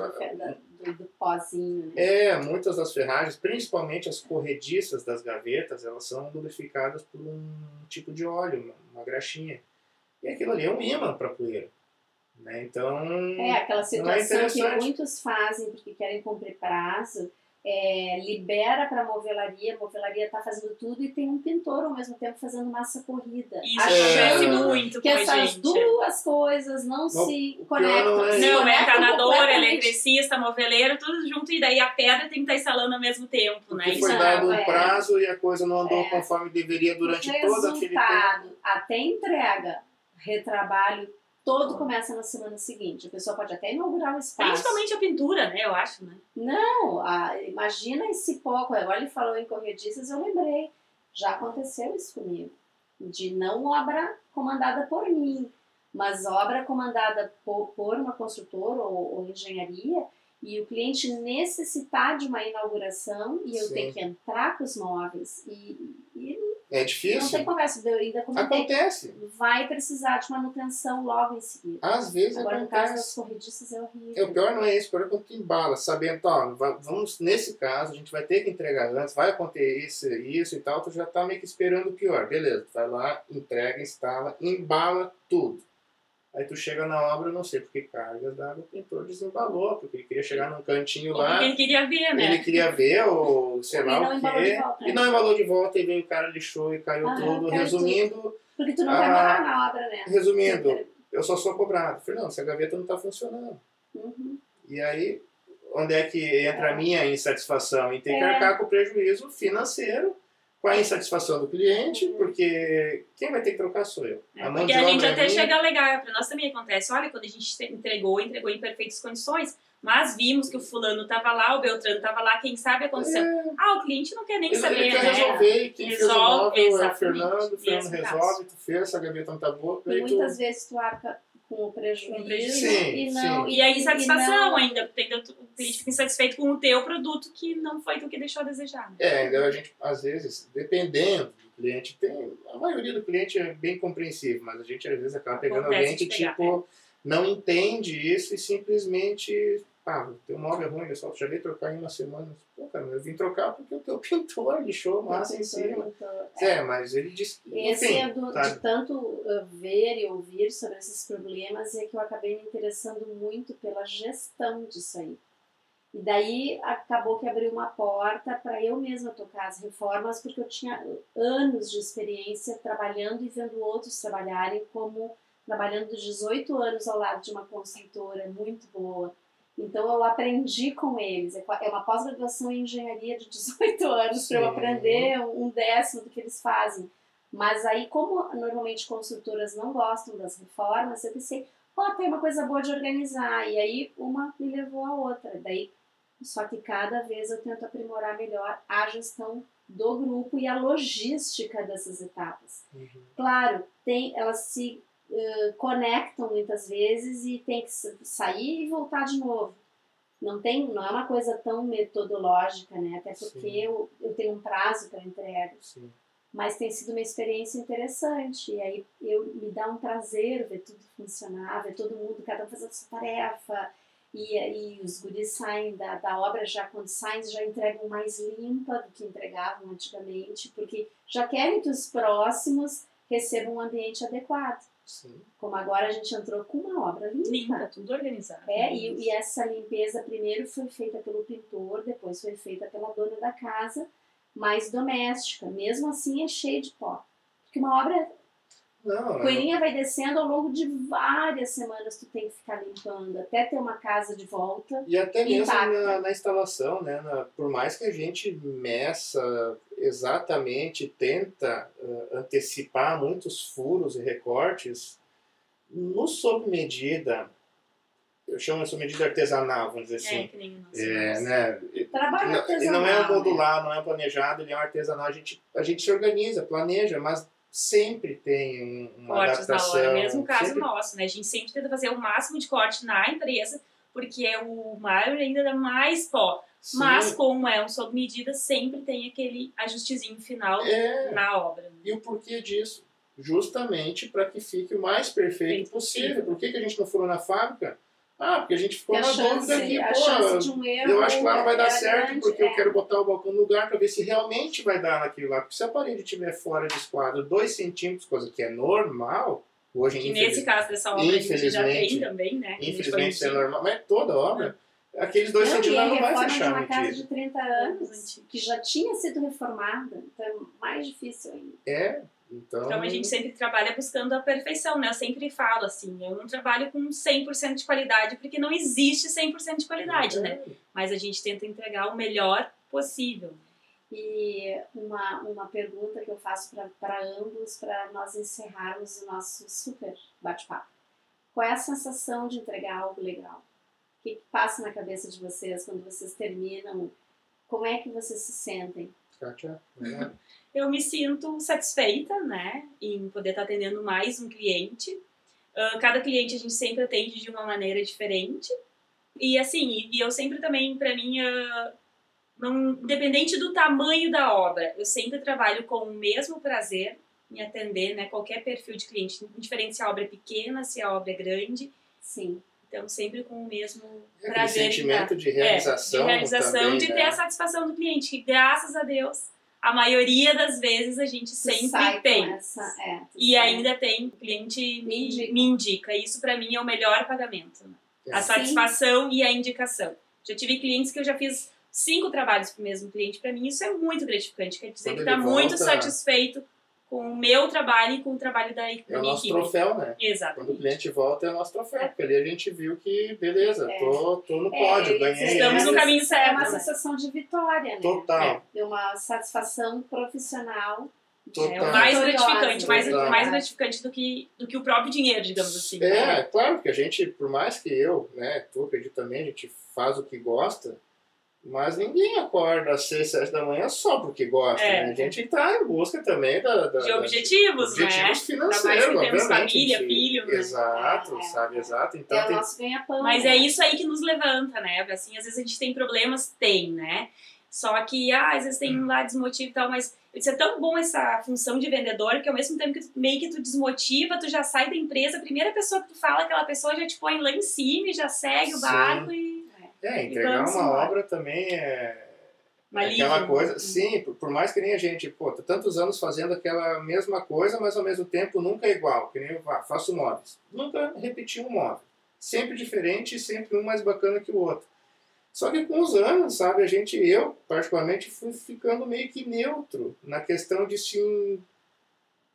Speaker 1: do, do, pozinho, né?
Speaker 3: é, muitas das ferragens, principalmente as corrediças das gavetas, elas são lubrificadas por um tipo de óleo, uma, uma graxinha. E aquilo ali é um imã para poeira. Né? Então,
Speaker 1: É, aquela
Speaker 3: é
Speaker 1: situação que
Speaker 3: interessante.
Speaker 1: muitos fazem porque querem cumprir prazo, é, libera para a movelaria, a movelaria está fazendo tudo e tem um pintor ao mesmo tempo fazendo massa corrida.
Speaker 2: Isso acontece
Speaker 3: É.
Speaker 2: muito
Speaker 1: que essas
Speaker 2: gente.
Speaker 1: duas coisas não, se
Speaker 3: pior
Speaker 1: conectam.
Speaker 3: não é
Speaker 1: se
Speaker 3: isso.
Speaker 2: Não, é
Speaker 1: conectam
Speaker 2: encanador, eletricista, moveleiro, tudo junto, e daí a pedra tem que estar instalando ao mesmo tempo, né?
Speaker 3: porque
Speaker 2: Isso
Speaker 3: foi
Speaker 2: é-
Speaker 3: dado um
Speaker 1: é.
Speaker 3: prazo e a coisa não andou
Speaker 1: É.
Speaker 3: conforme deveria durante todo aquele tempo.
Speaker 1: até entrega, retrabalho, todo começa na semana seguinte. A pessoa pode até inaugurar o espaço.
Speaker 2: Principalmente a pintura, né? Eu acho, né?
Speaker 1: Não, a- imagina esse pouco. Agora ele falou em corrediças, eu lembrei. Já aconteceu isso comigo. de não obra comandada por mim, mas obra comandada por, por uma construtora ou, ou, engenharia, e o cliente necessitar de uma inauguração e eu
Speaker 3: Sim.
Speaker 1: ter que entrar com os móveis e,
Speaker 3: É
Speaker 1: não
Speaker 3: difícil?
Speaker 1: tem conversa, ainda
Speaker 3: Acontece.
Speaker 1: vai precisar de manutenção logo em seguida.
Speaker 3: Às vezes
Speaker 1: Agora, no caso das
Speaker 3: acontece.
Speaker 1: corrediças, é
Speaker 3: É,
Speaker 1: horrível.
Speaker 3: o pior não é isso, o pior é quando tu embala, sabendo, ó, va- vamos, nesse caso, a gente vai ter que entregar antes, vai acontecer isso, isso e tal, tu já tá meio que esperando o pior. Beleza, tu vai lá, entrega, instala, embala tudo. Aí tu chega na obra, eu não sei porque cargas d'água, o pintor desembalou, porque ele queria chegar num cantinho
Speaker 2: Ou
Speaker 3: lá,
Speaker 2: porque ele queria ver, né?
Speaker 3: ele queria ver, ou sei lá o
Speaker 1: de
Speaker 3: quê,
Speaker 1: volta, né?
Speaker 3: e não embalou de volta, e veio o cara, lixou e caiu
Speaker 1: Ah,
Speaker 3: tudo. Resumindo,
Speaker 1: Porque tu não
Speaker 3: Ah,
Speaker 1: vai na obra, né?
Speaker 3: resumindo, eu só sou cobrado. Falei, não, essa gaveta não tá funcionando.
Speaker 1: Uhum.
Speaker 3: E aí, onde é que entra a minha insatisfação? Em ter que
Speaker 1: É.
Speaker 3: arcar com o prejuízo financeiro, com a insatisfação do cliente, porque quem vai ter que trocar sou eu.
Speaker 2: É,
Speaker 3: mão
Speaker 2: porque
Speaker 3: de
Speaker 2: a gente
Speaker 3: é
Speaker 2: até
Speaker 3: minha.
Speaker 2: chega legal, pra nós também acontece. Olha, quando a gente te- entregou, entregou em perfeitas condições, mas vimos que o fulano tava lá, o Beltrano tava lá, quem sabe aconteceu.
Speaker 3: É,
Speaker 2: Ah, o cliente não quer nem
Speaker 3: ele,
Speaker 2: saber,
Speaker 3: ele quer
Speaker 2: né?
Speaker 3: resolver, quem fez o
Speaker 2: Resolve,
Speaker 3: móvel é o. Fernando, o Fernando
Speaker 2: é
Speaker 3: resolve, tu fez, essa gaveta não tá boa,
Speaker 1: E
Speaker 3: aí tu...
Speaker 1: muitas vezes tu arca com o prejuízo,
Speaker 2: Com prejuízo.
Speaker 3: Sim,
Speaker 1: e não...
Speaker 2: E a insatisfação
Speaker 1: não-
Speaker 2: ainda, porque o cliente fica insatisfeito com o teu produto que não foi tu que deixou a desejar. né?
Speaker 3: É, ainda a gente, às vezes, dependendo do cliente, tem, a maioria do cliente é bem compreensivo, mas a gente às vezes acaba pegando
Speaker 2: Acontece
Speaker 3: alguém que,
Speaker 2: pegar,
Speaker 3: tipo, não entende isso e simplesmente, ah, teu móvel é ruim, pessoal, tu já veio trocar em uma semana. Pô, cara, eu vim trocar porque o teu pintor lixou massa em cima.
Speaker 1: Então,
Speaker 3: É, mas ele disse,
Speaker 1: Esse
Speaker 3: enfim,
Speaker 1: é do,
Speaker 3: sabe?
Speaker 1: de tanto uh, ver e ouvir sobre esses problemas é que eu acabei me interessando muito pela gestão disso aí. E daí acabou que abriu uma porta para eu mesma tocar as reformas, porque eu tinha anos de experiência trabalhando e vendo outros trabalharem, como trabalhando 18 anos ao lado de uma construtora muito boa. Então eu aprendi com eles. É é uma pós-graduação em engenharia de 18 anos para eu aprender um décimo do que eles fazem. Mas aí, como normalmente construtoras não gostam das reformas, eu pensei, ó, tem uma coisa boa de organizar. E aí uma me levou a outra. Daí, só que cada vez eu tento aprimorar melhor a gestão do grupo e a logística dessas etapas.
Speaker 3: Uhum.
Speaker 1: Claro, tem, elas se eh, conectam muitas vezes e tem que sa- sair e voltar de novo. Não, tem, não é uma coisa tão metodológica, né? Até porque eu, eu tenho um prazo para entrega
Speaker 3: Sim.
Speaker 1: mas tem sido uma experiência interessante. E aí eu, me dá um prazer ver tudo funcionar, ver todo mundo, cada um fazendo sua tarefa. E aí os guris saem da, da obra, já quando saem, já entregam mais limpa do que entregavam antigamente, porque já querem que os próximos recebam um ambiente adequado.
Speaker 3: Sim.
Speaker 1: Como agora a gente entrou com uma obra limpa.
Speaker 2: Limpa, tudo organizado.
Speaker 1: É, e, e essa limpeza primeiro foi feita pelo pintor, depois foi feita pela dona da casa, mais doméstica. Mesmo assim é cheio de pó. Porque uma obra,
Speaker 3: Não,
Speaker 1: a
Speaker 3: é-
Speaker 1: poeirinha vai descendo ao longo de várias semanas, tu tem que ficar limpando, até ter uma casa de volta.
Speaker 3: E até mesmo na, na instalação, né? na- por mais que a gente meça exatamente, tenta eh, antecipar muitos furos e recortes, no sob medida, eu chamo isso de medida artesanal, vamos dizer
Speaker 2: É,
Speaker 3: assim.
Speaker 2: que nem.
Speaker 3: É, né?
Speaker 1: Trabalho
Speaker 3: Ele
Speaker 1: artesanal.
Speaker 3: não é um
Speaker 1: né?
Speaker 3: modular, não é um planejado, ele é um artesanal. A gente, a gente se organiza, planeja, mas sempre tem um- uma
Speaker 2: cortes na
Speaker 3: adaptação.
Speaker 2: hora. Mesmo caso
Speaker 3: sempre
Speaker 2: nosso, né? A gente sempre tenta fazer o máximo de corte na empresa, porque o maior ainda dá mais pó.
Speaker 3: Sim,
Speaker 2: Mas, como é um sob medida, sempre tem aquele ajustezinho final
Speaker 3: é,
Speaker 2: na obra.
Speaker 3: E o porquê disso? Justamente para que fique o mais perfeito
Speaker 2: Perfeito
Speaker 3: possível.
Speaker 2: possível.
Speaker 3: Por que, que a gente não furou na fábrica? Ah, porque a gente ficou
Speaker 1: a
Speaker 3: na dúvida que,
Speaker 1: a
Speaker 3: pô,
Speaker 1: um
Speaker 3: eu acho que lá não vai dar
Speaker 1: era
Speaker 3: certo
Speaker 1: grande,
Speaker 3: porque
Speaker 1: é.
Speaker 3: eu quero botar o balcão no lugar para ver se realmente vai dar naquilo lá. Porque se a parede estiver fora de esquadro 2 centímetros, coisa que é normal, hoje
Speaker 2: Que
Speaker 3: infeliz-
Speaker 2: nesse caso dessa obra a gente já
Speaker 3: infelizmente-
Speaker 2: tem também, né?
Speaker 3: infelizmente isso é normal, mas toda obra, aqueles 2
Speaker 1: Não, e
Speaker 3: centímetros
Speaker 1: é
Speaker 3: não vai fechar
Speaker 1: uma casa de 30
Speaker 2: Anos
Speaker 1: que já tinha sido reformada, então é mais difícil ainda.
Speaker 3: É, então...
Speaker 2: Então a gente sempre trabalha buscando a perfeição, né? Eu sempre falo assim, eu não trabalho com 100% de qualidade, porque não existe 100% de qualidade, né?
Speaker 3: É.
Speaker 2: Mas a gente tenta entregar o melhor possível.
Speaker 1: E uma, uma pergunta que eu faço para ambos, para nós encerrarmos o nosso super bate-papo. Qual é a sensação de entregar algo legal? O que, que passa na cabeça de vocês quando vocês terminam? Como é que vocês se sentem?
Speaker 3: Kátia, né?
Speaker 2: Eu me sinto satisfeita, né, em poder estar atendendo mais um cliente. Uh, cada cliente a gente sempre atende de uma maneira diferente. E assim, e eu sempre também, para mim, uh, não, independente do tamanho da obra, eu sempre trabalho com o mesmo prazer em atender, né, qualquer perfil de cliente, indiferente se a obra é pequena, se a obra é grande.
Speaker 1: Sim.
Speaker 2: Então, sempre com o mesmo
Speaker 3: É
Speaker 2: prazer.
Speaker 3: sentimento de realização.
Speaker 2: É, de realização,
Speaker 3: também,
Speaker 2: de
Speaker 3: né?
Speaker 2: ter a satisfação do cliente, que graças a Deus, a maioria das vezes a gente sempre tem.
Speaker 1: Essa, é,
Speaker 2: E ainda tem, o cliente
Speaker 1: Me indica.
Speaker 2: me indica. Isso para mim é o melhor pagamento. né?
Speaker 3: É.
Speaker 2: A
Speaker 1: Sim.
Speaker 2: satisfação e a indicação. Já tive clientes que eu já fiz cinco trabalhos para o mesmo cliente. Para mim isso é muito gratificante. Quer dizer
Speaker 3: Quando
Speaker 2: que está muito satisfeito com o meu trabalho e com o trabalho da,
Speaker 3: É
Speaker 2: da
Speaker 3: o nosso
Speaker 2: equipe.
Speaker 3: troféu, né? Quando o cliente volta, é o nosso troféu. Porque ali a gente viu que, beleza,
Speaker 1: É.
Speaker 3: tô, tô no
Speaker 1: É,
Speaker 3: pódio,
Speaker 1: e
Speaker 3: ganhei.
Speaker 2: estamos no caminho
Speaker 1: É
Speaker 2: certo,
Speaker 1: uma
Speaker 2: né?
Speaker 1: sensação de vitória, né?
Speaker 3: Total.
Speaker 1: De uma satisfação profissional.
Speaker 3: Total.
Speaker 2: É mais gratificante, mais,
Speaker 3: Total.
Speaker 2: mais gratificante do que, do que o próprio dinheiro, digamos assim.
Speaker 3: É,
Speaker 2: né?
Speaker 3: claro que a gente, por mais que eu, né, tu acredito também, a gente faz o que gosta, mas ninguém acorda às seis, sete da manhã só porque gosta,
Speaker 2: É.
Speaker 3: né? A gente tá em busca também da, da,
Speaker 2: De
Speaker 3: da-
Speaker 2: objetivos,
Speaker 3: objetivos
Speaker 2: né?
Speaker 3: financeiros,
Speaker 2: Ainda mais que temos
Speaker 3: obviamente.
Speaker 2: família,
Speaker 3: gente.
Speaker 2: filho, né?
Speaker 3: Exato,
Speaker 1: É,
Speaker 3: sabe,
Speaker 1: é.
Speaker 3: exato. Então
Speaker 1: é o
Speaker 3: tem
Speaker 1: nosso ganha-pão.
Speaker 2: Mas
Speaker 1: né?
Speaker 2: é isso aí que nos levanta, né? Assim, às vezes a gente tem problemas, tem, né? Só que, ah, às vezes tem lá desmotivo e tal, mas isso é tão bom essa função de vendedor que ao mesmo tempo que tu, meio que tu desmotiva, tu já sai da empresa, a primeira pessoa que tu fala, aquela pessoa já te põe lá em cima e já segue o
Speaker 3: Sim.
Speaker 2: barco e.
Speaker 3: É, entregar uma
Speaker 2: embora.
Speaker 3: obra também é, é aquela
Speaker 2: livre.
Speaker 3: coisa, sim, por, mais que nem a gente, pô, tá tantos anos fazendo aquela mesma coisa, mas ao mesmo tempo nunca é igual, que nem eu ah, faço móveis. Nunca repeti um móvel. Sempre diferente e sempre um mais bacana que o outro. Só que com os anos, sabe, a gente, eu particularmente, fui ficando meio que neutro na questão de sim,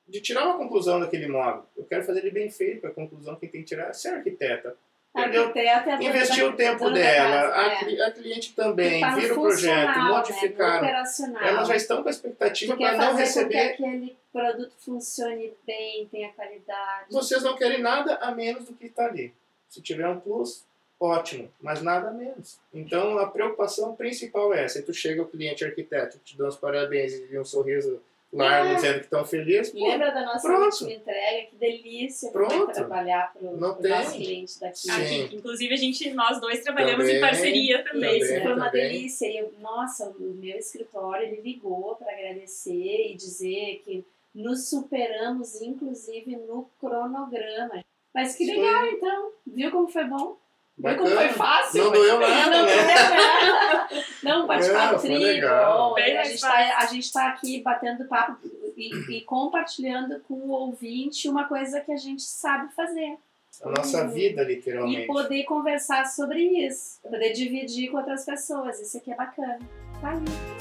Speaker 3: de tirar uma conclusão daquele móvel. Eu quero fazer ele bem feito, a conclusão quem tem que tirar é ser arquiteta.
Speaker 1: Arquiteta é
Speaker 3: Investiu
Speaker 1: da-
Speaker 3: o tempo dela,
Speaker 1: casa,
Speaker 3: a,
Speaker 1: é.
Speaker 3: a cliente também,
Speaker 1: Tá
Speaker 3: vira o projeto,
Speaker 1: Né?
Speaker 3: Modificaram.
Speaker 1: operacional.
Speaker 3: Elas já estão com a expectativa para não
Speaker 1: fazer com que
Speaker 3: receber.
Speaker 1: aquele produto funcione bem, tenha qualidade.
Speaker 3: Vocês não querem nada a menos do que está ali. Se tiver um plus, ótimo, mas nada a menos. Então a preocupação principal é essa. Aí tu chega o cliente arquiteto, te dá os parabéns e um sorriso largo
Speaker 1: É.
Speaker 3: dizendo que estão felizes. pô,
Speaker 1: Lembra da nossa
Speaker 3: pronto.
Speaker 1: última entrega? Que delícia
Speaker 3: Pronto.
Speaker 1: trabalhar para
Speaker 3: Não
Speaker 1: o
Speaker 3: tem.
Speaker 1: nosso cliente daqui.
Speaker 3: Sim.
Speaker 2: Aqui, inclusive, a gente, nós dois trabalhamos
Speaker 3: Também,
Speaker 2: em parceria também.
Speaker 3: Também,
Speaker 1: foi uma
Speaker 3: também.
Speaker 1: delícia. E eu, nossa, o meu escritório ele ligou para agradecer e dizer que nos superamos, inclusive no cronograma. Mas que legal, então. Viu como foi bom? Viu como foi
Speaker 3: Bacana.
Speaker 1: fácil?
Speaker 3: Não doeu nada,
Speaker 1: não,
Speaker 3: né?
Speaker 1: doeu nada. Não, bate-papo
Speaker 3: Não, foi
Speaker 1: tri,
Speaker 3: legal.
Speaker 1: bom.
Speaker 2: Bem
Speaker 1: A
Speaker 2: mais
Speaker 1: gente, tá, a gente tá aqui batendo papo e, e compartilhando com o ouvinte uma coisa que a gente sabe fazer.
Speaker 3: A nossa vida,
Speaker 1: E
Speaker 3: literalmente.
Speaker 1: poder conversar sobre isso, poder dividir com outras pessoas. Isso aqui é bacana. Tá aí.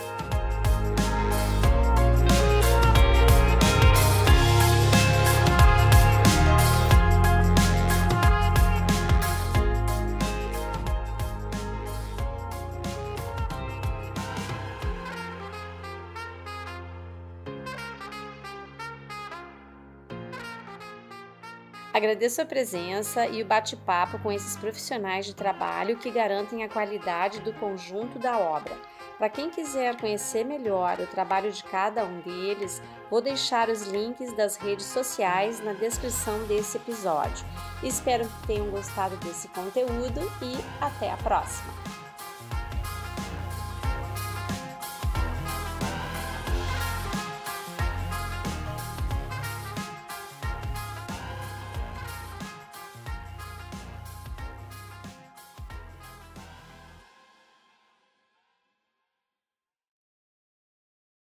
Speaker 4: Agradeço a presença e o bate-papo com esses profissionais de trabalho que garantem a qualidade do conjunto da obra. Para quem quiser conhecer melhor o trabalho de cada um deles, vou deixar os links das redes sociais na descrição desse episódio. Espero que tenham gostado desse conteúdo e até a próxima!